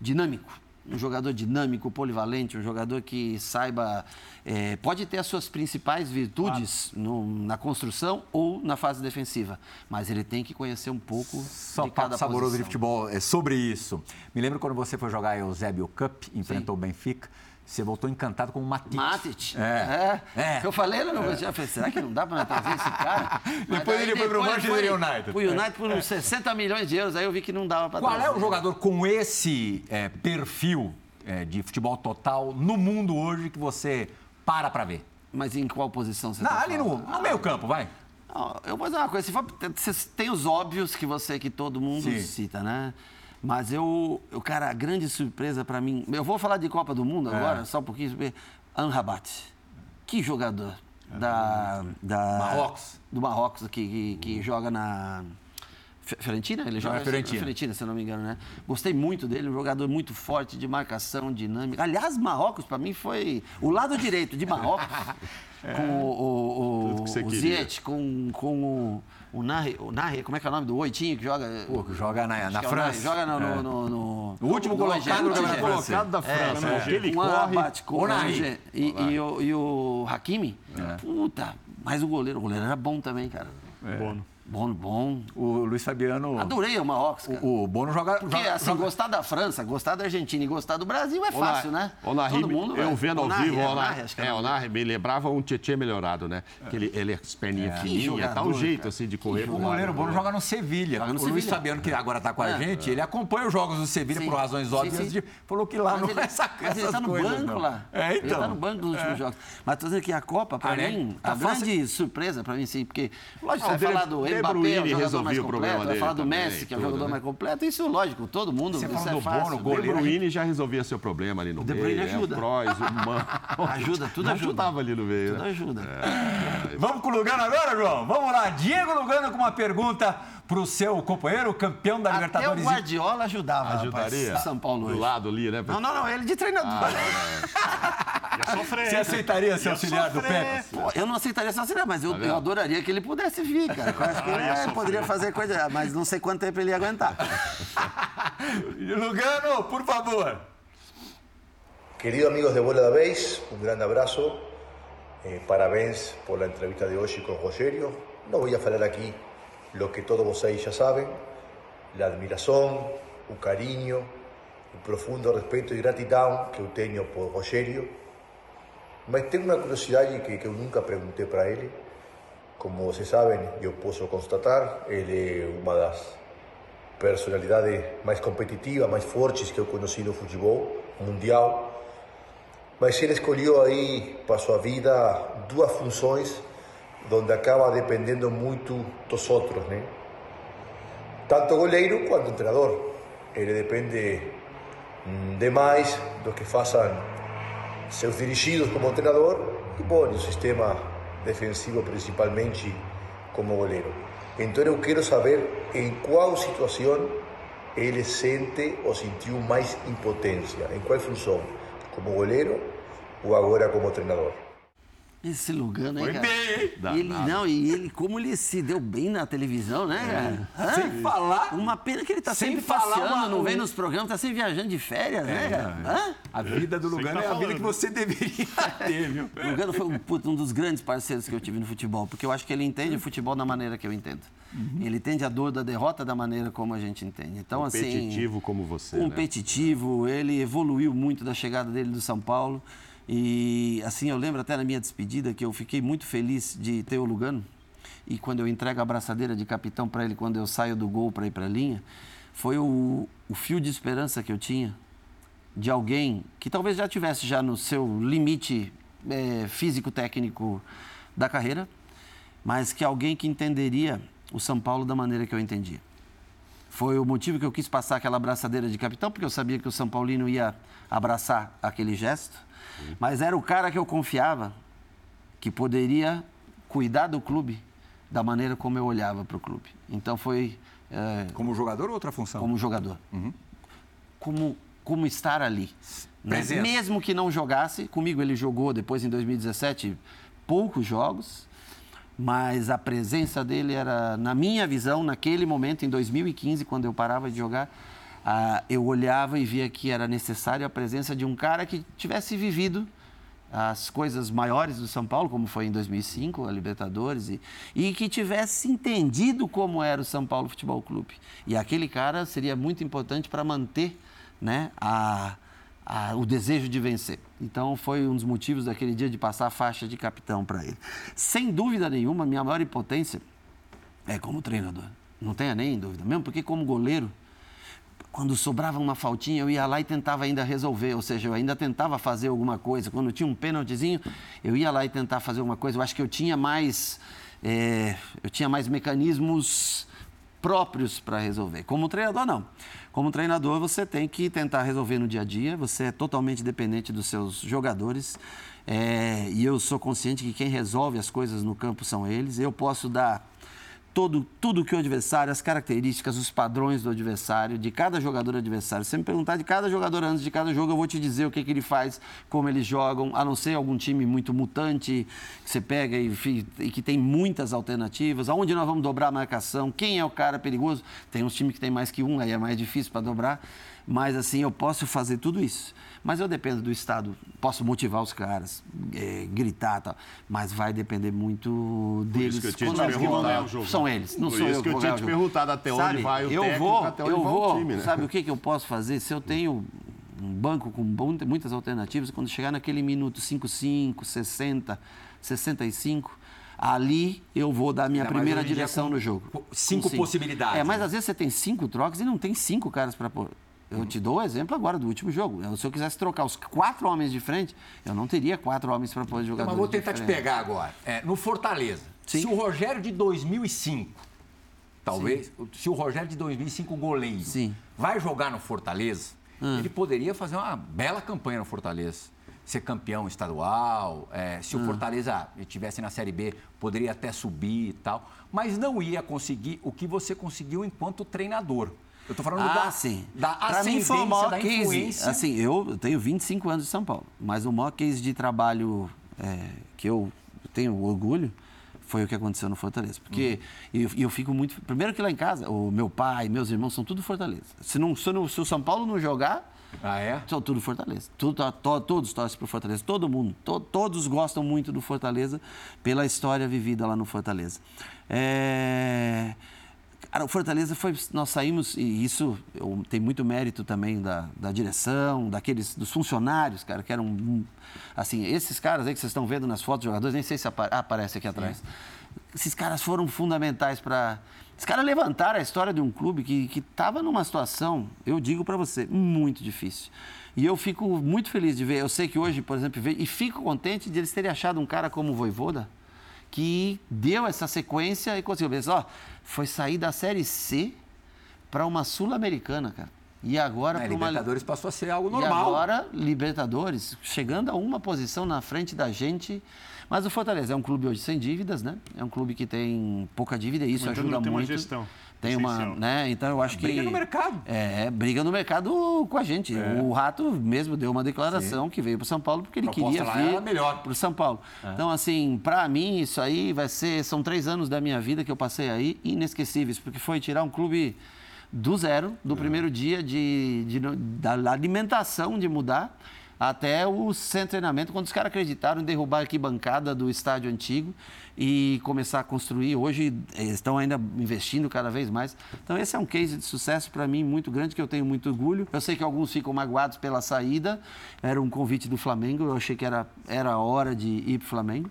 dinâmico. Um jogador dinâmico, polivalente, um jogador que saiba. é, pode ter as suas principais virtudes no- na construção ou na fase defensiva, mas ele tem que conhecer um pouco Só de cada saboroso de posição. futebol é sobre isso. Me lembro quando você foi jogar a Eusébio Cup, enfrentou o Benfica, você voltou encantado com o Matite. Matic. É. É. É. Eu falei lá no é. eu falei, será que não dá para trazer esse cara? <laughs> Depois ele foi pro depois Manchester foi United. Pro United por uns 60 milhões de euros, aí eu vi que não dava para Qual trazer. é o jogador com esse é, perfil é, de futebol total no mundo hoje que você para pra ver? Mas em qual posição você Não, tá ali no, no meio campo, vai. Não, eu vou dizer uma coisa, você tem os óbvios que você, que todo mundo Sim. cita, né? Mas eu, eu, cara, a grande surpresa para mim, eu vou falar de Copa do Mundo agora, só um pouquinho, Anrabat. Que jogador da, da Marrocos. do Marrocos que, que, que joga na Fiorentina, ele joga na Fiorentina. Fiorentina, se não me engano, né? Gostei muito dele, um jogador muito forte de marcação, dinâmica. Aliás, Marrocos para mim foi o lado direito de Marrocos. <laughs> Com o, o, o, com, com o, o Narri, o Narri, como é que é o nome do oitinho que joga? Pô, que joga na, na é o França. Narri, Joga no, É. no, no, no- O último colocado no da França, É, que ele o corre. Amrabat com O Narri. Angers e, e, o, e o Hakimi. Puta, mas o goleiro, o goleiro era bom também, cara. Bono. Bom, bom. O Luiz Fabiano. Adorei o Marrocos, cara. O, o Bono joga. Porque, joga- assim, joga- gostar da França, gostar da Argentina e gostar do Brasil é fácil, né? O Narri, Todo mundo eu vai- vendo ao Onari, vivo, é, o Onari, Narri, acho que é, é o Narri me lembrava um Tietchan melhorado, né? Que ele, ele é as perninhas Que fininhas, tá um jeito cara. assim de correr. O goleiro? Bono joga no Sevilha. Joga no o Luiz Sevilha. Fabiano, que agora está com a É. gente, ele acompanha os jogos do Sevilha Sim. por razões Sim, óbvias. sim. De, falou que lá Mas não ele, é essa, mas ele tá no coisas, banco não. lá. É, então. Ele tá no banco nos últimos jogos. Mas tô dizendo que a Copa, pra Ah, né? mim, Tá a grande surpresa pra mim, sim, porque, lógico, você vai falar do De Mbappé, Bruyne é o jogador resolvia o problema completo, dele falar do também, Messi, que é o tudo, jogador né? mais completo. Isso, lógico, todo mundo, Você isso fala é do. Bono, O goleiro. De Bruyne já resolvia seu problema ali no De meio. Bruyne né? ajuda. O Kroos, o Man... <laughs> Ajuda, tudo ajuda. ajudava ali no meio. Tudo né? ajuda. Vamos com o Lugano agora, João? Vamos lá. Diego Lugano com uma pergunta pro seu companheiro, campeão da Até o Libertadores. Guardiola ajudava, Ajudaria? rapaz, São Paulo Do hoje. lado ali, né? Não, não, não, ele de treinador. Ia sofrer. Você aceitaria ser Ia auxiliar do sofrer. Pepe? Pô, eu não aceitaria só auxiliar, mas eu, eu adoraria que ele pudesse vir, cara. Eu acho que ele Ah, ia é, poderia fazer coisa, mas não sei quanto tempo ele ia aguentar. <laughs> Lugano, por favor. Queridos amigos de Bola da Vez, un gran abrazo. Eh, parabéns por la entrevista de hoy con Rogerio. No voy a hablar aquí lo que todos vosotros ya saben, la admiración, un cariño, un profundo respeto y gratitud que yo tengo por Rogerio. Mas tengo una curiosidad que, que nunca pregunté para él. Como vocês sabem, eu posso constatar, ele é uma das personalidades mais competitivas, mais fortes que eu conheci no futebol mundial. Mas ele escolheu aí para sua vida duas funções onde acaba dependendo muito dos outros, né? Tanto goleiro quanto treinador. Ele depende hum, demais do que façam seus dirigidos como treinador e, bom, o sistema defensivo principalmente como goleiro. Então eu quero saber em qual situação ele sente ou sentiu mais impotência, em qual função, como goleiro ou agora como treinador. Esse Lugano, hein, Foi cara? bem, hein? E ele, não, e ele, como ele se deu bem na televisão, né, cara? Hã? Sem falar- Uma pena que ele tá sem sempre falar passeando, uma- não vem nos programas, tá sempre viajando de férias, né, cara? Hã? A vida do Lugano tá é a vida que você deveria <laughs> ter, viu? O Lugano foi um, um dos grandes parceiros que eu tive no futebol, porque eu acho que ele entende o futebol da maneira que eu entendo. Ele entende a dor da derrota da maneira como a gente entende. Então, assim. Competitivo como você, né? Competitivo, ele evoluiu muito da chegada dele do São Paulo. E assim, eu lembro até na minha despedida que eu fiquei muito feliz de ter o Lugano. E quando eu entrego a abraçadeira de capitão para ele, quando eu saio do gol para ir para a linha, foi o, o fio de esperança que eu tinha de alguém que talvez já tivesse já no seu limite eh, físico-técnico da carreira, mas que alguém que entenderia o São Paulo da maneira que eu entendia. Foi o motivo que eu quis passar aquela abraçadeira de capitão, porque eu sabia que o São Paulino ia abraçar aquele gesto, mas era o cara que eu confiava que poderia cuidar do clube da maneira como eu olhava para o clube. Então foi eh, Como jogador ou outra função? como jogador. Como, como estar ali. né? Mesmo que não jogasse, comigo ele jogou depois em 2017 poucos jogos, mas a presença dele era, na minha visão, naquele momento, em 2015, quando eu parava de jogar, ah, eu olhava e via que era necessário a presença de um cara que tivesse vivido as coisas maiores do São Paulo, como foi em 2005, a Libertadores, e, e que tivesse entendido como era o São Paulo Futebol Clube. E aquele cara seria muito importante para manter né, a, a, o desejo de vencer. Então, foi um dos motivos daquele dia de passar a faixa de capitão para ele. Sem dúvida nenhuma, minha maior impotência é como treinador. Não tenha nem dúvida. Mesmo porque, como goleiro, quando sobrava uma faltinha, eu ia lá e tentava ainda resolver, ou seja, eu ainda tentava fazer alguma coisa. Quando tinha um pênaltizinho, eu ia lá e tentar fazer alguma coisa. Eu acho que eu tinha mais, é, eu tinha mais mecanismos próprios para resolver. Como treinador, não. Como treinador, você tem que tentar resolver no dia a dia. Você é totalmente dependente dos seus jogadores. É, e eu sou consciente que quem resolve as coisas no campo são eles. Eu posso dar todo, tudo que o adversário, as características, os padrões do adversário, de cada jogador adversário. Se você me perguntar de cada jogador antes de cada jogo, eu vou te dizer o que, que ele faz, como eles jogam, a não ser algum time muito mutante que você pega e, e que tem muitas alternativas, aonde nós vamos dobrar a marcação, quem é o cara perigoso. Tem uns times que tem mais que um, aí é mais difícil para dobrar. Mas assim, eu posso fazer tudo isso. Mas eu dependo do Estado. Posso motivar os caras, é, gritar tal. Mas vai depender muito deles. Por isso que eu tinha te perguntado. São eles, não Por sou isso eu que eu tinha te perguntado até sabe, onde vai o eu técnico, vou, até onde eu vai vou, o time, né? Sabe o que, que eu posso fazer? Se eu tenho um banco com muitas alternativas, quando chegar naquele minuto 55, 60, 65 ali eu vou dar a minha É, primeira direção com- no jogo. cinco sim. possibilidades, É, mas né? às vezes você tem cinco trocas e não tem cinco caras para pôr. Eu te dou o exemplo agora do último jogo. Eu- Se eu quisesse trocar os quatro homens de frente, eu não teria quatro homens para pôr Então, jogadores mas vou tentar te pegar agora. É, no Fortaleza, Sim. se o Rogério de 2005, talvez, se o Rogério de 2005, o goleiro, Sim. vai jogar no Fortaleza, ele poderia fazer uma bela campanha no Fortaleza. Ser campeão estadual, é, se o Fortaleza estivesse na Série B, poderia até subir e tal, mas não ia conseguir o que você conseguiu enquanto treinador. Eu tô falando Ah, da, sim. da Pra mim foi o maior case. influência. Assim, eu tenho 25 anos de São Paulo, mas o maior case de trabalho é, que eu tenho orgulho foi o que aconteceu no Fortaleza. Porque Uhum. eu, eu fico muito. Primeiro que lá em casa, o meu pai, meus irmãos são tudo Fortaleza. Se, não, se, não- se o São Paulo não jogar, Ah, é? são tudo Fortaleza. Tudo, to- todos torcem para o Fortaleza. Todo mundo. to- todos gostam muito do Fortaleza pela história vivida lá no Fortaleza. É... Cara, o Fortaleza foi. Nós saímos, e isso eu- tem muito mérito também da, da direção, daqueles, dos funcionários, cara, que eram. Assim, esses caras aí que vocês estão vendo nas fotos dos jogadores, nem sei se apa- ah, aparece aqui atrás. Esses caras foram fundamentais para. Esses caras levantaram a história de um clube que estava numa situação, eu digo para você, muito difícil. E eu fico muito feliz de ver. Eu sei que hoje, por exemplo, e fico contente de eles terem achado um cara como o Voivoda, que deu essa sequência e conseguiu. Ver, ó, foi sair da Série C para uma Sul-Americana, cara. E agora É, para uma. Libertadores passou a ser algo E normal. agora, Libertadores, chegando a uma posição na frente da gente. Mas o Fortaleza é um clube hoje sem dívidas, né? É um clube que tem pouca dívida e isso Mas ajuda tem uma muito. gestão Tem uma, né? Então eu acho que Briga no mercado. É, briga no mercado com a gente. O Rato mesmo deu uma declaração que veio para São Paulo porque ele proposta queria vir era melhor. para o São Paulo. Então assim, para mim isso aí vai ser são três anos da minha vida que eu passei aí inesquecíveis porque foi tirar um clube do zero, do primeiro dia de, de- da alimentação de mudar até o centro de treinamento, quando os caras acreditaram em derrubar a arquibancada do estádio antigo e começar a construir. Hoje eh, estão ainda investindo cada vez mais. Então, esse é um case de sucesso para mim muito grande, que eu tenho muito orgulho. Eu sei que alguns ficam magoados pela saída. Era um convite do Flamengo, eu achei que era, era hora de ir para o Flamengo.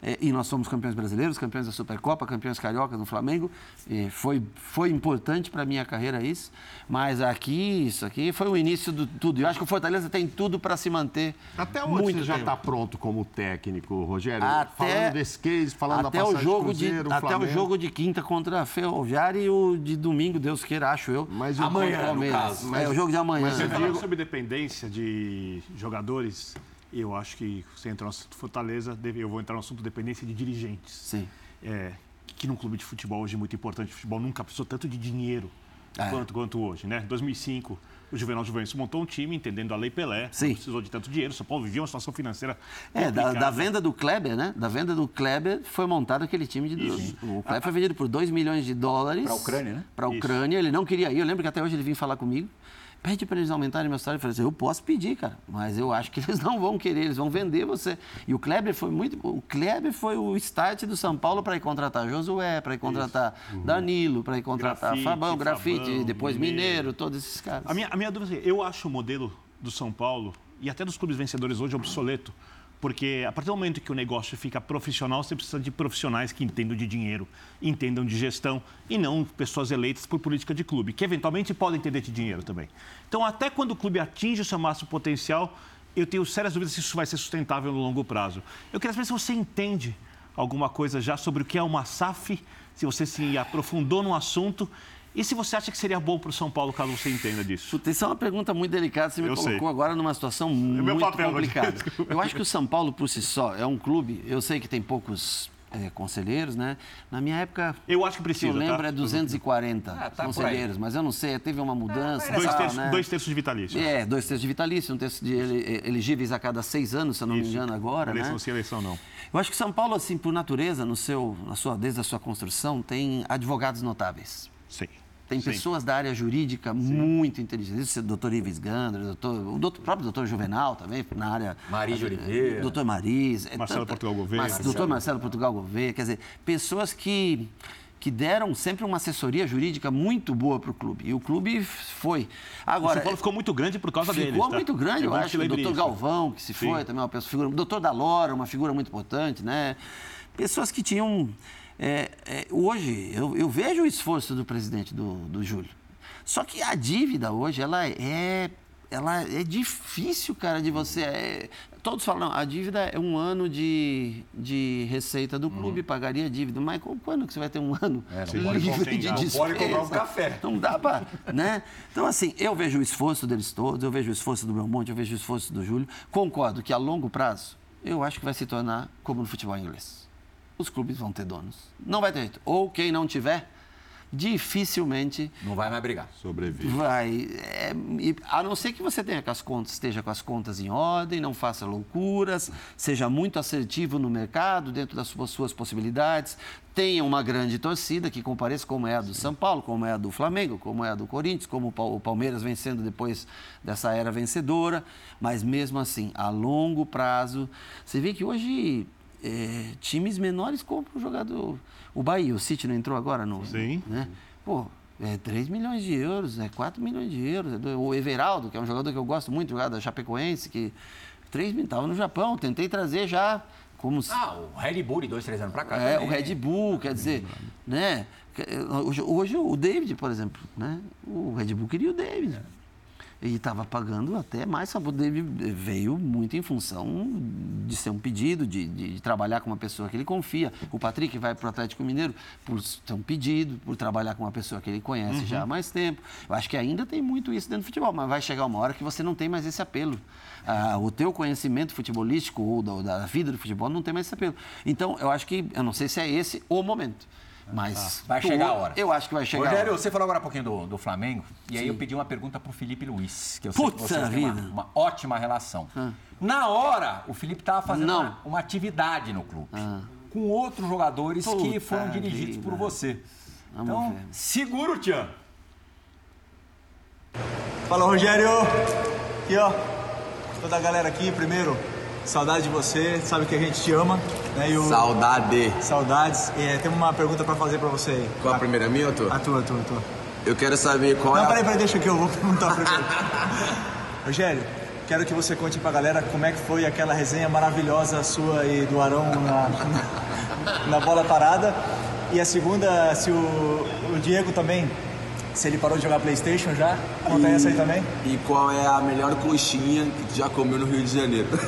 É, e nós somos campeões brasileiros, campeões da Supercopa, campeões carioca no Flamengo. E foi, foi importante para a minha carreira isso. Mas aqui, isso aqui foi o início de tudo. Eu acho que o Fortaleza tem tudo para se manter. Até onde muito você já está pronto como técnico, Rogério? Até- falando desse case, falando até da o passagem jogo de Cruzeiro, de Até o jogo de quinta contra a Ferroviária e o de domingo, Deus queira, acho eu. Mas o Amanhã, no caso. é o jogo de amanhã. Você falando sobre dependência de jogadores, eu acho que você entra no assunto Fortaleza, eu vou entrar no assunto dependência de dirigentes. Sim. É, que num clube de futebol hoje é muito importante, o futebol nunca precisou tanto de dinheiro é. quanto, quanto hoje, né? 2005 o Juvenal Juventus montou um time entendendo a Lei Pelé, Sim. não precisou de tanto dinheiro, São Paulo vivia uma situação financeira É, da, da, venda do Kleber, né? Da venda do Kleber foi montado aquele time de... Isso. O Kleber foi vendido por 2 milhões de dólares. Para a Ucrânia, né? Para a Ucrânia, ele não queria ir. Eu lembro que até hoje ele vinha falar comigo pede para eles aumentarem meu salário. Eu falei assim, eu posso pedir, cara, mas eu acho que <laughs> eles não vão querer, eles vão vender você. E o Kleber foi muito. O Kleber foi o start do São Paulo para ir contratar Josué, para ir contratar uhum. Danilo, para ir contratar grafite, Fabão, Grafite, Fabão, depois Mineiro. Mineiro, todos esses caras. A minha, a minha dúvida é: eu acho o modelo do São Paulo e até dos clubes vencedores hoje obsoleto. Porque a partir do momento que o negócio fica profissional, você precisa de profissionais que entendam de dinheiro, entendam de gestão e não pessoas eleitas por política de clube, que eventualmente podem entender de dinheiro também. Então, até quando o clube atinge o seu máximo potencial, eu tenho sérias dúvidas se isso vai ser sustentável no longo prazo. Eu queria saber se você entende alguma coisa já sobre o que é uma SAF, se você se aprofundou no assunto e se você acha que seria bom para o São Paulo caso você entenda disso? Puta, isso é uma pergunta muito delicada. Você me eu colocou sei. agora numa situação é muito papel, complicada. <laughs> Eu acho que o São Paulo, por si só, é um clube. Eu sei que tem poucos é, conselheiros, né? Na minha época. Eu acho que precisa. Eu lembro tá? é 240 ah, tá conselheiros, mas eu não sei, teve uma mudança. dois, terços, né? dois terços de vitalício. É, dois terços de vitalício, um terço de elegíveis a cada seis anos, se eu não Isso. me engano, agora. Eleição né? sim, eleição não. Eu acho que São Paulo, assim, por natureza, no seu, na sua, desde a sua construção, tem advogados notáveis. Sim. Tem Sim. pessoas da área jurídica Sim. muito inteligentes. O doutor Ives Gandra, doutor, o doutor, próprio doutor Juvenal também, na área. Maris de Oliveira. Doutor Maris. É Marcelo tanta, Portugal Gouveia. Mas, doutor Marcelo Portugal Gouveia. Quer dizer, pessoas que que deram sempre uma assessoria jurídica muito boa para o clube. E o clube foi. Agora, o São Paulo ficou muito grande por causa ficou deles. Ficou tá? muito grande, é eu acho. O doutor Galvão, que se Sim. foi, também é uma pessoa, figura. O doutor Dalora, uma figura muito importante, né? Pessoas que tinham é, é, hoje, eu, eu, vejo o esforço do presidente do, do Júlio. Só que a dívida hoje, ela é, ela é difícil, cara, de você. É, todos falam, a dívida é um ano de, de receita do clube, uhum. pagaria a dívida. Mas quando que você vai ter um ano é, livre de despesa? Pode comprar um café. Não dá para. Né? Então, assim, eu vejo o esforço deles todos, eu vejo o esforço do Belmonte, eu vejo o esforço do Júlio. Concordo que a longo prazo, eu acho que vai se tornar como no futebol inglês os clubes vão ter donos. Não vai ter jeito. Ou quem não tiver, dificilmente. Não vai mais brigar. Sobrevive. Vai. É, a não ser que você tenha com as contas, esteja com as contas em ordem, não faça loucuras, seja muito assertivo no mercado, dentro das suas, suas possibilidades, tenha uma grande torcida que compareça como é a do São Paulo, como é a do Flamengo, como é a do Corinthians, como o Palmeiras vencendo depois dessa era vencedora. Mas mesmo assim, a longo prazo, você vê que hoje é, times menores compram o jogador. O Bahia, o City não entrou agora no. Sim. Né? Pô, é 3 milhões de euros, é 4 milhões de euros. É o Everaldo, que é um jogador que eu gosto muito, jogador da Chapecoense, que 3 mil, estava no Japão, tentei trazer já como Ah, o Red Bull de dois, três anos para cá. É, também. o Red Bull, quer dizer, né? Hoje, hoje, o David, por exemplo, né? O Red Bull queria o David. É e estava pagando até mais. Dele veio muito em função de ser um pedido, de, de, de, trabalhar com uma pessoa que ele confia. O Patrick vai para o Atlético Mineiro por ter um pedido, por trabalhar com uma pessoa que ele conhece uhum. já há mais tempo. Eu acho que ainda tem muito isso dentro do futebol, mas vai chegar uma hora que você não tem mais esse apelo. Ah, o teu conhecimento futebolístico ou da, da vida do futebol não tem mais esse apelo. Então, eu acho que, eu não sei se é esse o momento. Mas ah, vai chegar a hora. Eu acho que vai chegar Rogério, a hora. você falou agora um pouquinho do, do Flamengo, e Sim. aí eu pedi uma pergunta para o Felipe Luiz, que eu sei Puta que vocês têm uma, uma, ótima relação. Ah. Na hora, o Felipe estava fazendo uma, uma, atividade no clube, ah. com outros jogadores Puta que foram dirigidos vida. por você. Vamos então, ver. segura o Tchan. Fala, Rogério. Aqui, ó. Toda a galera aqui, primeiro, Saudade de você, sabe que a gente te ama. Né? O... Saudade. Saudades. E é, tem uma pergunta para fazer para você aí. Qual a, a primeira, minha ou tua? A tua, a tua, a tua. Eu quero saber qual Não, é. Não, peraí, peraí, deixa que eu vou perguntar primeiro. <laughs> Rogério, quero que você conte pra galera como é que foi aquela resenha maravilhosa sua e do Arão na, na, na bola parada. E a segunda, se o, o Diego também se ele parou de jogar Playstation já? Conta e, essa aí também. E qual é a melhor coxinha que tu já comeu no Rio de Janeiro? <laughs>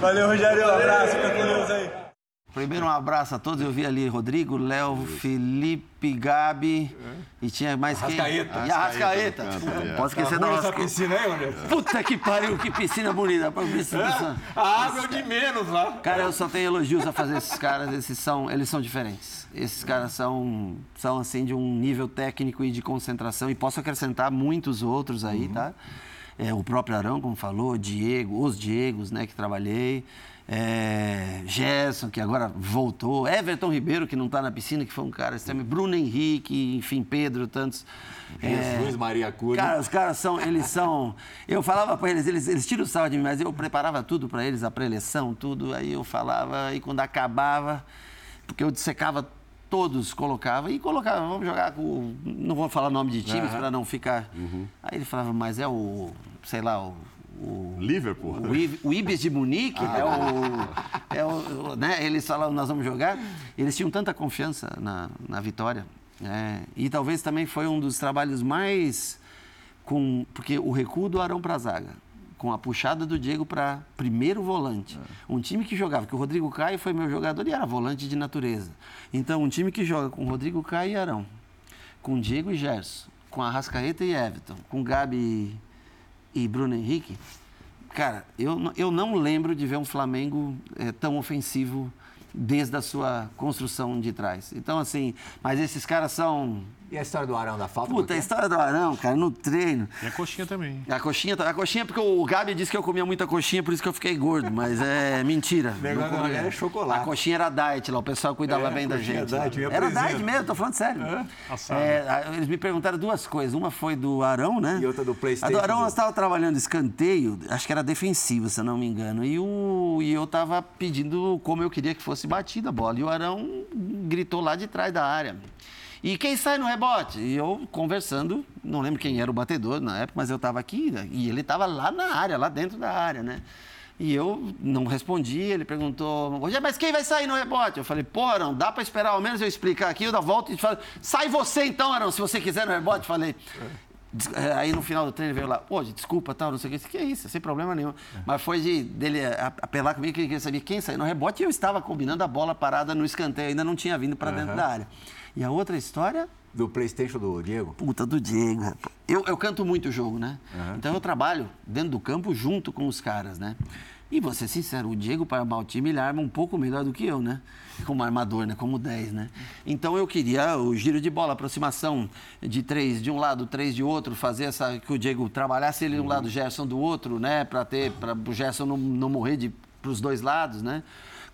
Valeu, Rogério. Um abraço, fica com Deus aí. Primeiro um abraço a todos. Eu vi ali Rodrigo, Léo, Felipe, Gabi e tinha mais quem? Arrascaeta. E a Rascaeta. Posso esquecer da Essa Rascaeta. piscina aí, Rogério? Puta que pariu, que piscina bonita. Pô, piscina- A água é o de menos lá. Cara, eu só tenho elogios a fazer esses caras. Esses são, eles são diferentes. Esses caras são, são assim de um nível técnico e de concentração. E posso acrescentar muitos outros aí, tá? É, o próprio Arão, como falou, Diego, os Diegos, né, que trabalhei. É, Gerson, que agora voltou. Everton Ribeiro, que não está na piscina, que foi um cara extremo. Bruno Henrique, enfim, Pedro, tantos. É, Jesus Maria Cura. Cara, os caras são, eles são. Eu falava para eles, eles, eles tiram o sal de mim, mas eu preparava tudo para eles, a preleção, tudo. Aí eu falava, e quando acabava, porque eu dissecava todos, colocava e colocava, vamos jogar com. Não vou falar nome de times para não ficar. Aí ele falava, mas é o, sei lá, o. o Liverpool. o, I- o Ibis de Munique é o. É o né? Eles falavam, nós vamos jogar. Eles tinham tanta confiança na, na vitória. né? E talvez também foi um dos trabalhos mais. Com, porque o recuo do Arão para a zaga, com a puxada do Diego para primeiro volante. Um time que jogava, que o Rodrigo Caio foi meu jogador e era volante de natureza. Então, um time que joga com Rodrigo Caio e Arão, com Diego e Gerson, com Arrascaeta e Everton, com Gabi e Bruno Henrique, cara, eu, eu não lembro de ver um Flamengo eh, tão ofensivo desde a sua construção de trás. Então, assim, mas esses caras são. E a história do Arão da falta? Puta, a história do Arão, cara, no treino. E a coxinha também. A coxinha, a coxinha, porque o Gabi disse que eu comia muita coxinha, por isso que eu fiquei gordo, mas é <laughs> mentira. Negócio Não comia. da galera é chocolate. A coxinha era diet lá, o pessoal cuidava É, bem da gente. diet, eu era diet mesmo, tô falando sério. É, a- eles me perguntaram duas coisas. Uma foi do Arão, né? E outra do PlayStation. A do Arão, nós estávamos trabalhando escanteio, acho que era defensivo, se eu não me engano. E, o, e eu estava pedindo como eu queria que fosse batida a bola. E o Arão gritou lá de trás da área. E quem sai no rebote? E eu conversando, não lembro quem era o batedor na época, mas eu estava aqui né? e ele estava lá na área, lá dentro da área, né? E eu não respondi, ele perguntou, Rogério, mas quem vai sair no rebote? Eu falei, pô, Arão, dá para esperar ao menos eu explicar aqui, eu dou a volta e falo, sai você então, Arão, se você quiser no rebote. Falei, é, Aí no final do treino ele veio lá, pô, desculpa, tal, não sei o que. Que é isso, sem problema nenhum. Mas foi de, dele a- apelar comigo que ele queria saber quem saiu no rebote e eu estava combinando a bola parada no escanteio, ainda não tinha vindo para dentro da área. E a outra história, Do PlayStation do Diego? puta do Diego. Eu, eu canto muito o jogo, né? Então eu trabalho dentro do campo junto com os caras, né? E vou ser sincero, o Diego, para armar o time, ele arma um pouco melhor do que eu, né? Como armador, né? Como 10, né? Então eu queria o giro de bola, aproximação de três de um lado, três de outro, fazer essa que o Diego trabalhasse ele de um lado, o Gerson do outro, né? Para ter, para o Gerson não, não morrer de para os dois lados, né?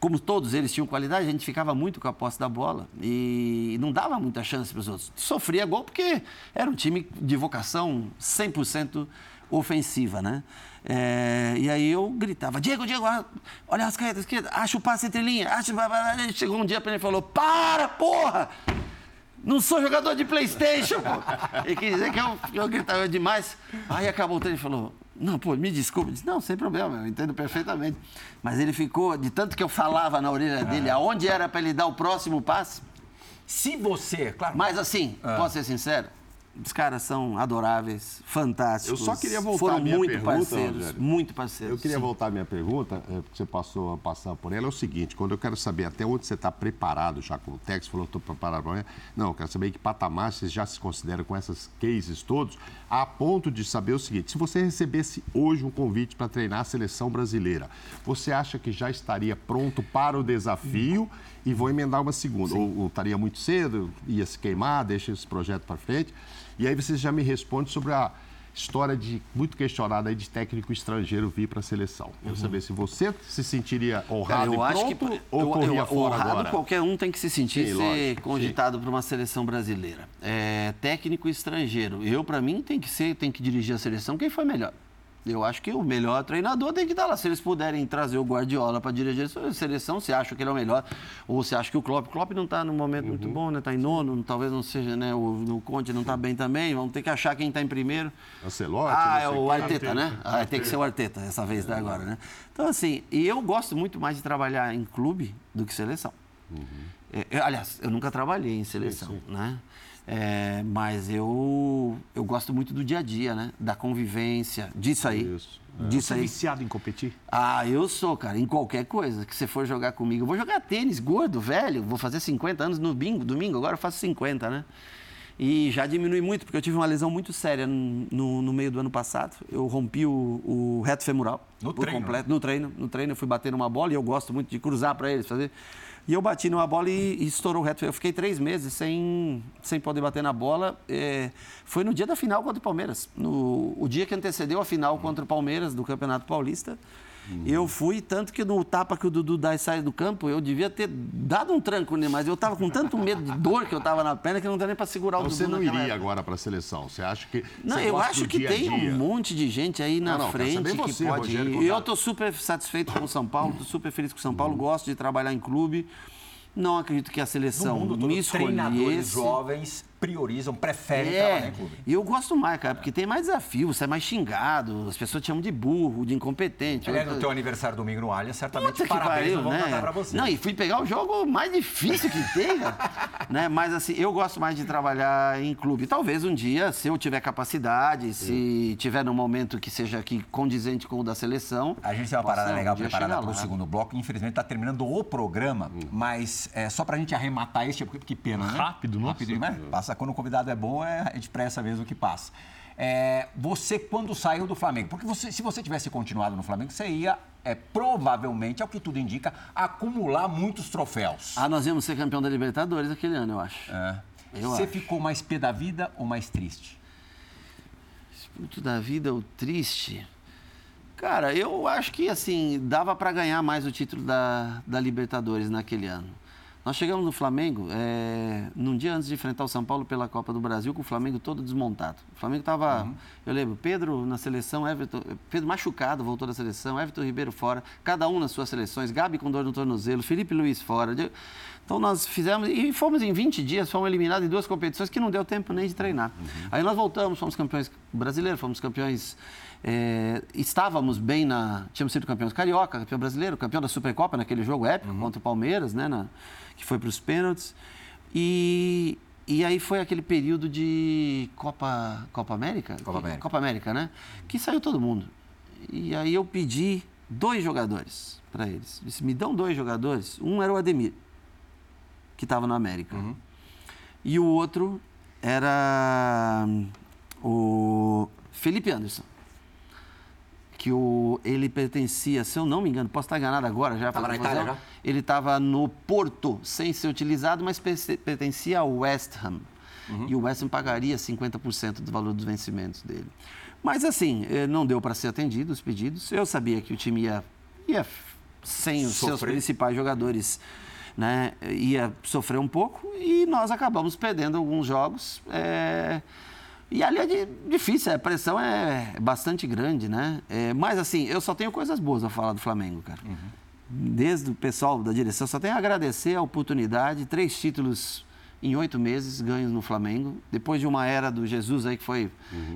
Como todos eles tinham qualidade, a gente ficava muito com a posse da bola e não dava muita chance para os outros. Sofria gol porque era um time de vocação 100% ofensiva, né? É, e aí eu gritava, Diego, Diego, olha as esquerda, acha o passe entre linha, acha... vai." Chegou um dia para ele e falou, para, porra! Não sou jogador de Playstation, pô. Ele quis dizer que eu, eu gritava demais. Aí acabou o treino e falou, não, pô, me desculpe. Disse, não, sem problema, eu entendo perfeitamente. Mas ele ficou, de tanto que eu falava na orelha dele, aonde era para ele dar o próximo passe. Se você, claro. Mas assim, posso ser sincero? Os caras são adoráveis, fantásticos. Eu só queria voltar Foram à minha muito pergunta, parceiros, Rogério. muito parceiros. Eu queria sim. voltar à minha pergunta, é, porque você passou a passar por ela, é o seguinte, quando eu quero saber até onde você está preparado já com o você falou, estou preparado para. Não, eu quero saber que patamar vocês já se consideram com essas cases todos, a ponto de saber o seguinte, se você recebesse hoje um convite para treinar a seleção brasileira, você acha que já estaria pronto para o desafio e vou emendar uma segunda? Ou, ou estaria muito cedo, ia se queimar, deixa esse projeto para frente? E aí você já me responde sobre a história de muito questionada aí de técnico estrangeiro vir para a seleção. Eu saber se você se sentiria honrado Uhum. Cara, eu e acho que pronto ou eu- corria eu- fora honrado, agora? qualquer um tem que se sentir Sim, ser lógico, cogitado para uma seleção brasileira. É, técnico estrangeiro. Eu, para mim, tem que ser, tem que dirigir a seleção quem foi melhor. Eu acho que o melhor treinador tem que estar lá. Se eles puderem trazer o Guardiola para dirigir a seleção, se acham que ele é o melhor, ou se acha que o Klopp, o Klopp não está num momento muito Uhum. bom, né? Está em nono, talvez não seja, né? O, o Conte não está bem também. Vamos ter que achar quem está em primeiro. Ancelotti, Ah, é o quem. Arteta, né? Ah, tem que ser o Arteta essa vez da agora, né? Então, assim, e eu gosto muito mais de trabalhar em clube do que seleção. É, eu, aliás, eu nunca trabalhei em seleção, né? É, mas eu, eu gosto muito do dia a dia, né? Da convivência, disso aí. Isso. Disso Você é viciado em competir? Ah, eu sou, cara, em qualquer coisa que você for jogar comigo. Eu vou jogar tênis, gordo, velho, vou fazer 50 anos no bingo, domingo, agora eu faço 50, né? E já diminui muito, porque eu tive uma lesão muito séria no, no meio do ano passado. Eu rompi o, o reto femoral. No treino, completo. No treino. No treino eu fui bater numa bola e eu gosto muito de cruzar para eles, fazer. E eu bati numa bola e, e estourou o reto. Eu fiquei três meses sem, sem poder bater na bola. É, foi no dia da final contra o Palmeiras. No, o dia que antecedeu a final contra o Palmeiras do Campeonato Paulista. Eu fui, tanto que no tapa que o Dudu dá e sai do campo, eu devia ter dado um tranco nele, mas eu tava com tanto medo de dor que eu tava na perna que não dá nem para segurar o Você Dudu não naquela iria época. agora para a seleção? Você acha que. Não, você eu acho que dia tem dia? um monte de gente aí na Não, não, frente que você, pode Rogério, ir. Eu estou super satisfeito com o São Paulo, estou super feliz com o São Paulo, gosto de trabalhar em clube. Não acredito que a No seleção mundo todo, me treinadores escolhesse. jovens priorizam, preferem trabalhar É, em clube. e eu gosto mais, cara, porque tem mais desafio, você é mais xingado, as pessoas te chamam de burro, de incompetente. Aliás, Eu- no teu aniversário domingo no Allianz, certamente Puta parabéns pariu, não vão né? pra você. Não, e fui pegar o jogo mais difícil que tem, cara. <laughs> né? Mas assim, eu gosto mais de trabalhar em clube. Talvez um dia, se eu tiver capacidade, se tiver num momento que seja aqui condizente com o da seleção. A gente tem uma parada um legal preparada para o segundo bloco. Infelizmente está terminando o programa, mas é, só para a gente arrematar este, porque que pena, né? Rápido, nossa. Rápido, né? Passa quando o convidado é bom, é, a gente pressa mesmo que passa. É, você, quando saiu do Flamengo, porque você- se você tivesse continuado no Flamengo, você ia, é, provavelmente, ao que tudo indica, acumular muitos troféus. Ah, nós íamos ser campeão da Libertadores aquele ano, eu acho. É. Eu você acho. ficou mais pé da vida ou mais triste? Puto da vida, o triste. Cara, eu acho que assim, dava para ganhar mais o título da, da Libertadores naquele ano. Nós chegamos no Flamengo, é, num dia antes de enfrentar o São Paulo pela Copa do Brasil, com o Flamengo todo desmontado. O Flamengo estava, eu lembro, Pedro na seleção, Everton, Pedro machucado, voltou da seleção, Everton Ribeiro fora, cada um nas suas seleções, Gabi com dor no tornozelo, Felipe Luiz fora. Então nós fizemos, e fomos em 20 dias, fomos eliminados em duas competições que não deu tempo nem de treinar. Aí nós voltamos, fomos campeões brasileiros, fomos campeões é, estávamos bem na. Tínhamos sido campeões carioca, campeão brasileiro, campeão da Supercopa naquele jogo épico contra o Palmeiras, né? na- que foi para os pênaltis. E, e aí foi aquele período de Copa, Copa América? Copa América. Copa América, né? Que saiu todo mundo. E aí eu pedi dois jogadores para eles. Disse, me dão dois jogadores. Um era o Ademir, que estava no América. E o outro era hum, o Felipe Anderson. Que o, ele pertencia, se eu não me engano, posso estar enganado agora já. Tava pra na. Itália já? Ele estava no Porto, sem ser utilizado, mas pertencia ao West Ham. Uhum. E o West Ham pagaria 50% do valor dos vencimentos dele. Mas assim, eh, não deu para ser atendido os pedidos. Eu sabia que o time ia, ia sem os seus Sofrer. principais jogadores, né, ia sofrer um pouco e nós acabamos perdendo alguns jogos. eh, e ali é di- difícil, a pressão é bastante grande, né? Eh, mas assim, eu só tenho coisas boas a falar do Flamengo, cara. Desde o pessoal da direção, só tenho a agradecer a oportunidade, três títulos em oito meses ganhos no Flamengo. Depois de uma era do Jesus aí que foi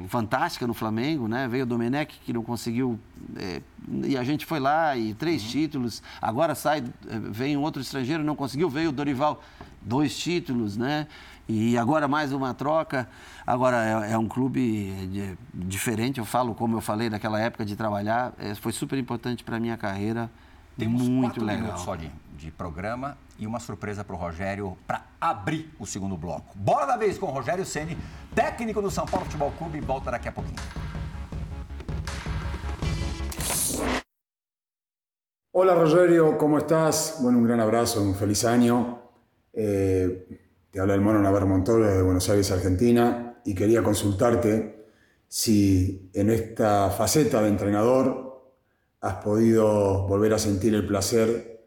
fantástica no Flamengo, né? Veio o Domenech que não conseguiu eh, e a gente foi lá e três títulos. Agora sai, eh, vem um outro estrangeiro, não conseguiu, veio o Dorival, dois títulos, né? E agora mais uma troca. Agora é, é um clube de- diferente. Eu falo como eu falei naquela época de trabalhar. eh, foi super importante para minha carreira. Temos muito quatro legal. minutos só de, de programa e uma surpresa para o Rogério para abrir o segundo bloco. Bora da vez com o Rogério Ceni, técnico do São Paulo Futebol Clube, volta daqui a pouquinho. Hola Rogerio, ¿cómo estás? Bueno, un gran abrazo, un feliz año. Eh, te habla el mono Navarro Montoya de Buenos Aires, Argentina, y quería consultarte si en esta faceta de entrenador has podido volver a sentir el placer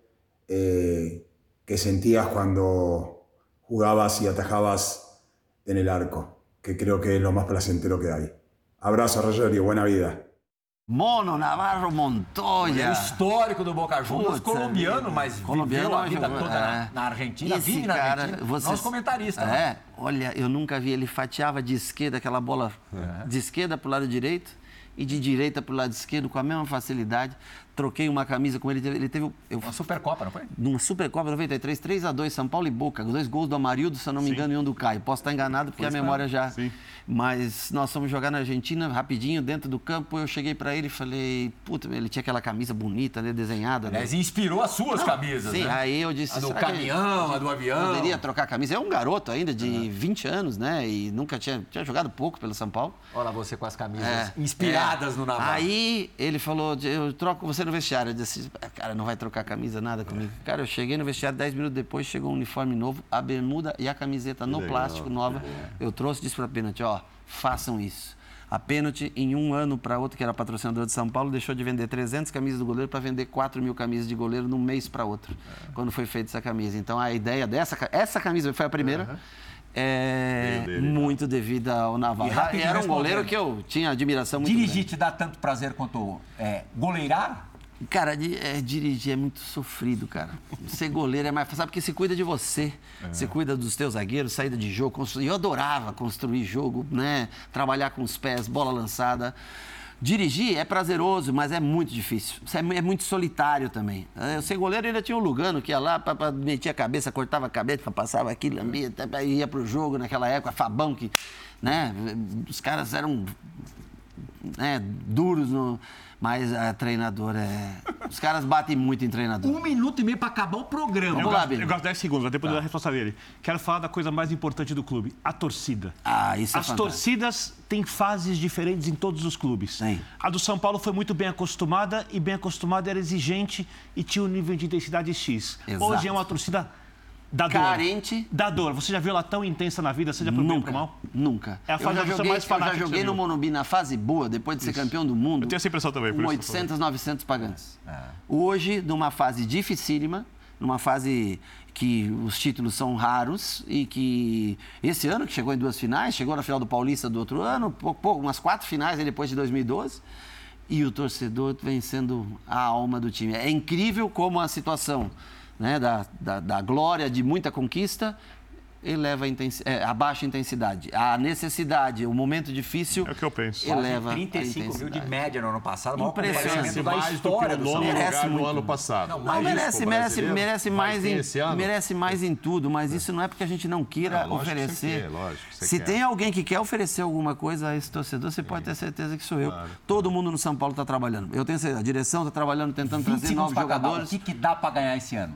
eh, que sentías cuando jugabas y atajabas en el arco, que creo que es lo más placentero que hay. Abrazo Rogerio, buena vida. Mono Navarro Montoya. é o histórico do Boca Juniors, colombiano, vida. mas Colombiano, viveu a vida toda na, é. na Argentina, Esse vive na cara, Argentina. você- Nosso comentarista. né? É, olha, eu nunca vi ele fatiava de esquerda aquela bola de esquerda para o lado direito e de direita para o lado esquerdo com a mesma facilidade. Troquei uma camisa com ele. Ele teve. Eu, Uma Supercopa, não foi? numa Supercopa 93, 3 a 2 São Paulo e Boca. Dois gols do Amarildo, se eu não me engano, e um do Caio. Posso estar enganado porque a memória já. Sim. Mas nós fomos jogar na Argentina, rapidinho, dentro do campo. Eu cheguei para ele e falei, puta, ele tinha aquela camisa bonita, né, desenhada. Né? Aliás, inspirou as suas camisas, Sim, né? aí eu disse. A do "Será que caminhão, a do avião." Poderia trocar a camisa. É um garoto ainda de 20 anos, né? E nunca tinha, tinha jogado pouco pelo São Paulo. Olha você com as camisas É, inspiradas é. no Navarro. Aí ele falou, eu troco você no vestiário. Eu disse, "Ah, cara, não vai trocar camisa, nada comigo. Cara, eu cheguei no vestiário, 10 minutos depois, chegou um uniforme novo, a bermuda e a camiseta no plástico nova. Eu trouxe, disse pra Pênalti, ó, façam isso. A Pênalti, em um ano para outro, que era patrocinador de São Paulo, deixou de vender 300 camisas do goleiro para vender 4 mil camisas de goleiro num mês para outro, quando foi feita essa camisa. Então, a ideia dessa, essa camisa foi a primeira, é muito devida ao Navarro. E Era um goleiro que eu tinha admiração muito grande. Dirigir te dá tanto prazer quanto é, goleirar? Cara, é, dirigir é muito sofrido, cara. Ser goleiro é mais fácil, sabe? Porque você cuida de você. Você cuida dos teus zagueiros, saída de jogo. Construir. Eu adorava construir jogo, né? Trabalhar com os pés, bola lançada. Dirigir é prazeroso, mas é muito difícil. Isso é, é muito solitário também. É, Eu ser goleiro ainda tinha o Lugano, que ia lá, pra, pra, metia a cabeça, cortava a cabeça, passava aqui, lambia, até- ia pro jogo naquela época. Fabão, que, né? Os caras eram né, duros, no, mas a treinadora é. Os caras batem muito em treinador. Um minuto e meio para acabar o programa. Vamos Eu lá, gosto, eu gosto de 10 segundos, mas depois da resposta dele. Quero falar da coisa mais importante do clube, a torcida. Ah, isso é As fantástico. torcidas têm fases diferentes em todos os clubes. Tem. A do São Paulo foi muito bem acostumada e bem acostumada era exigente e tinha um nível de intensidade X. Exato. Hoje é uma torcida da dor. Carente. Da dor. Você já viu ela tão intensa na vida, seja pro bem ou pro Nunca, mal? nunca. É a eu fase já da torcida joguei, mais eu já fanática joguei no viu. Morumbi na fase boa, depois de ser campeão do mundo. Eu tenho essa impressão também, por Com isso que eu tô 800, 900 pagantes. Hoje, numa fase dificílima, numa fase que os títulos são raros e que esse ano, que chegou em duas finais, chegou na final do Paulista do outro ano, umas quatro finais aí depois de 2012, e o torcedor vem sendo a alma do time. É incrível como a situação né, da, da, da glória de muita conquista eleva a, intensi- é, a baixa intensidade. A necessidade, o momento difícil É o que eu penso. eleva 35 a mil de média no ano passado. o maior Impressionante. comparecimento da mais do que história o do São nono Paulo. Merece lugar muito. ano passado. Não, Não, merece, merece, merece mais em, merece mais em tudo, mas isso não é porque a gente não queira Não, lógico que oferecer. quer, lógico Se quer. tem alguém que quer oferecer alguma coisa a esse torcedor, você pode ter certeza que sou eu. Todo mundo no São Paulo está trabalhando. Eu tenho certeza, a direção está trabalhando, tentando 20 trazer novos acabar. O jogadores. que, que dá para ganhar esse ano?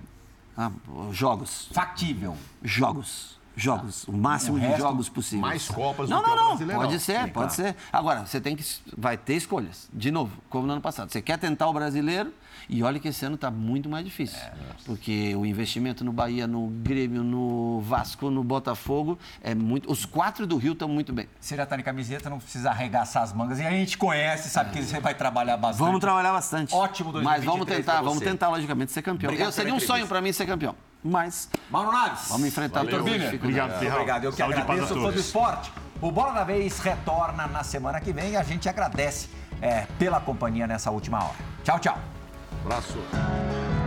Ah, jogos, Factível. jogos. Jogos, o máximo O de jogos possíveis. mais Copas do não, que não, o não. Brasileirão. Pode ser, Sim, pode claro. ser. Agora, você tem que. Vai ter escolhas. De novo, como no ano passado. Você quer tentar o brasileiro e olha que esse ano está muito mais difícil. porque o investimento no Bahia, no Grêmio, no Vasco, no Botafogo é muito. Os quatro do Rio estão muito bem. Você já tá de camiseta, não precisa arregaçar as mangas. E a gente conhece, sabe que você vai trabalhar bastante. Vamos trabalhar bastante. Ótimo Mas 2023 vamos tentar, vamos tentar, logicamente, ser campeão. Obrigado Eu seria um sonho para mim ser campeão. Mas Mauro Naves. vamos enfrentar Valeu. Biner. dificuldades. Obrigado, Ferral. Obrigado, eu que Saúde agradeço. Fã do todos. esporte. O Bola da Vez retorna na semana que vem e a gente agradece é, pela companhia nessa última hora. Tchau, tchau abraço.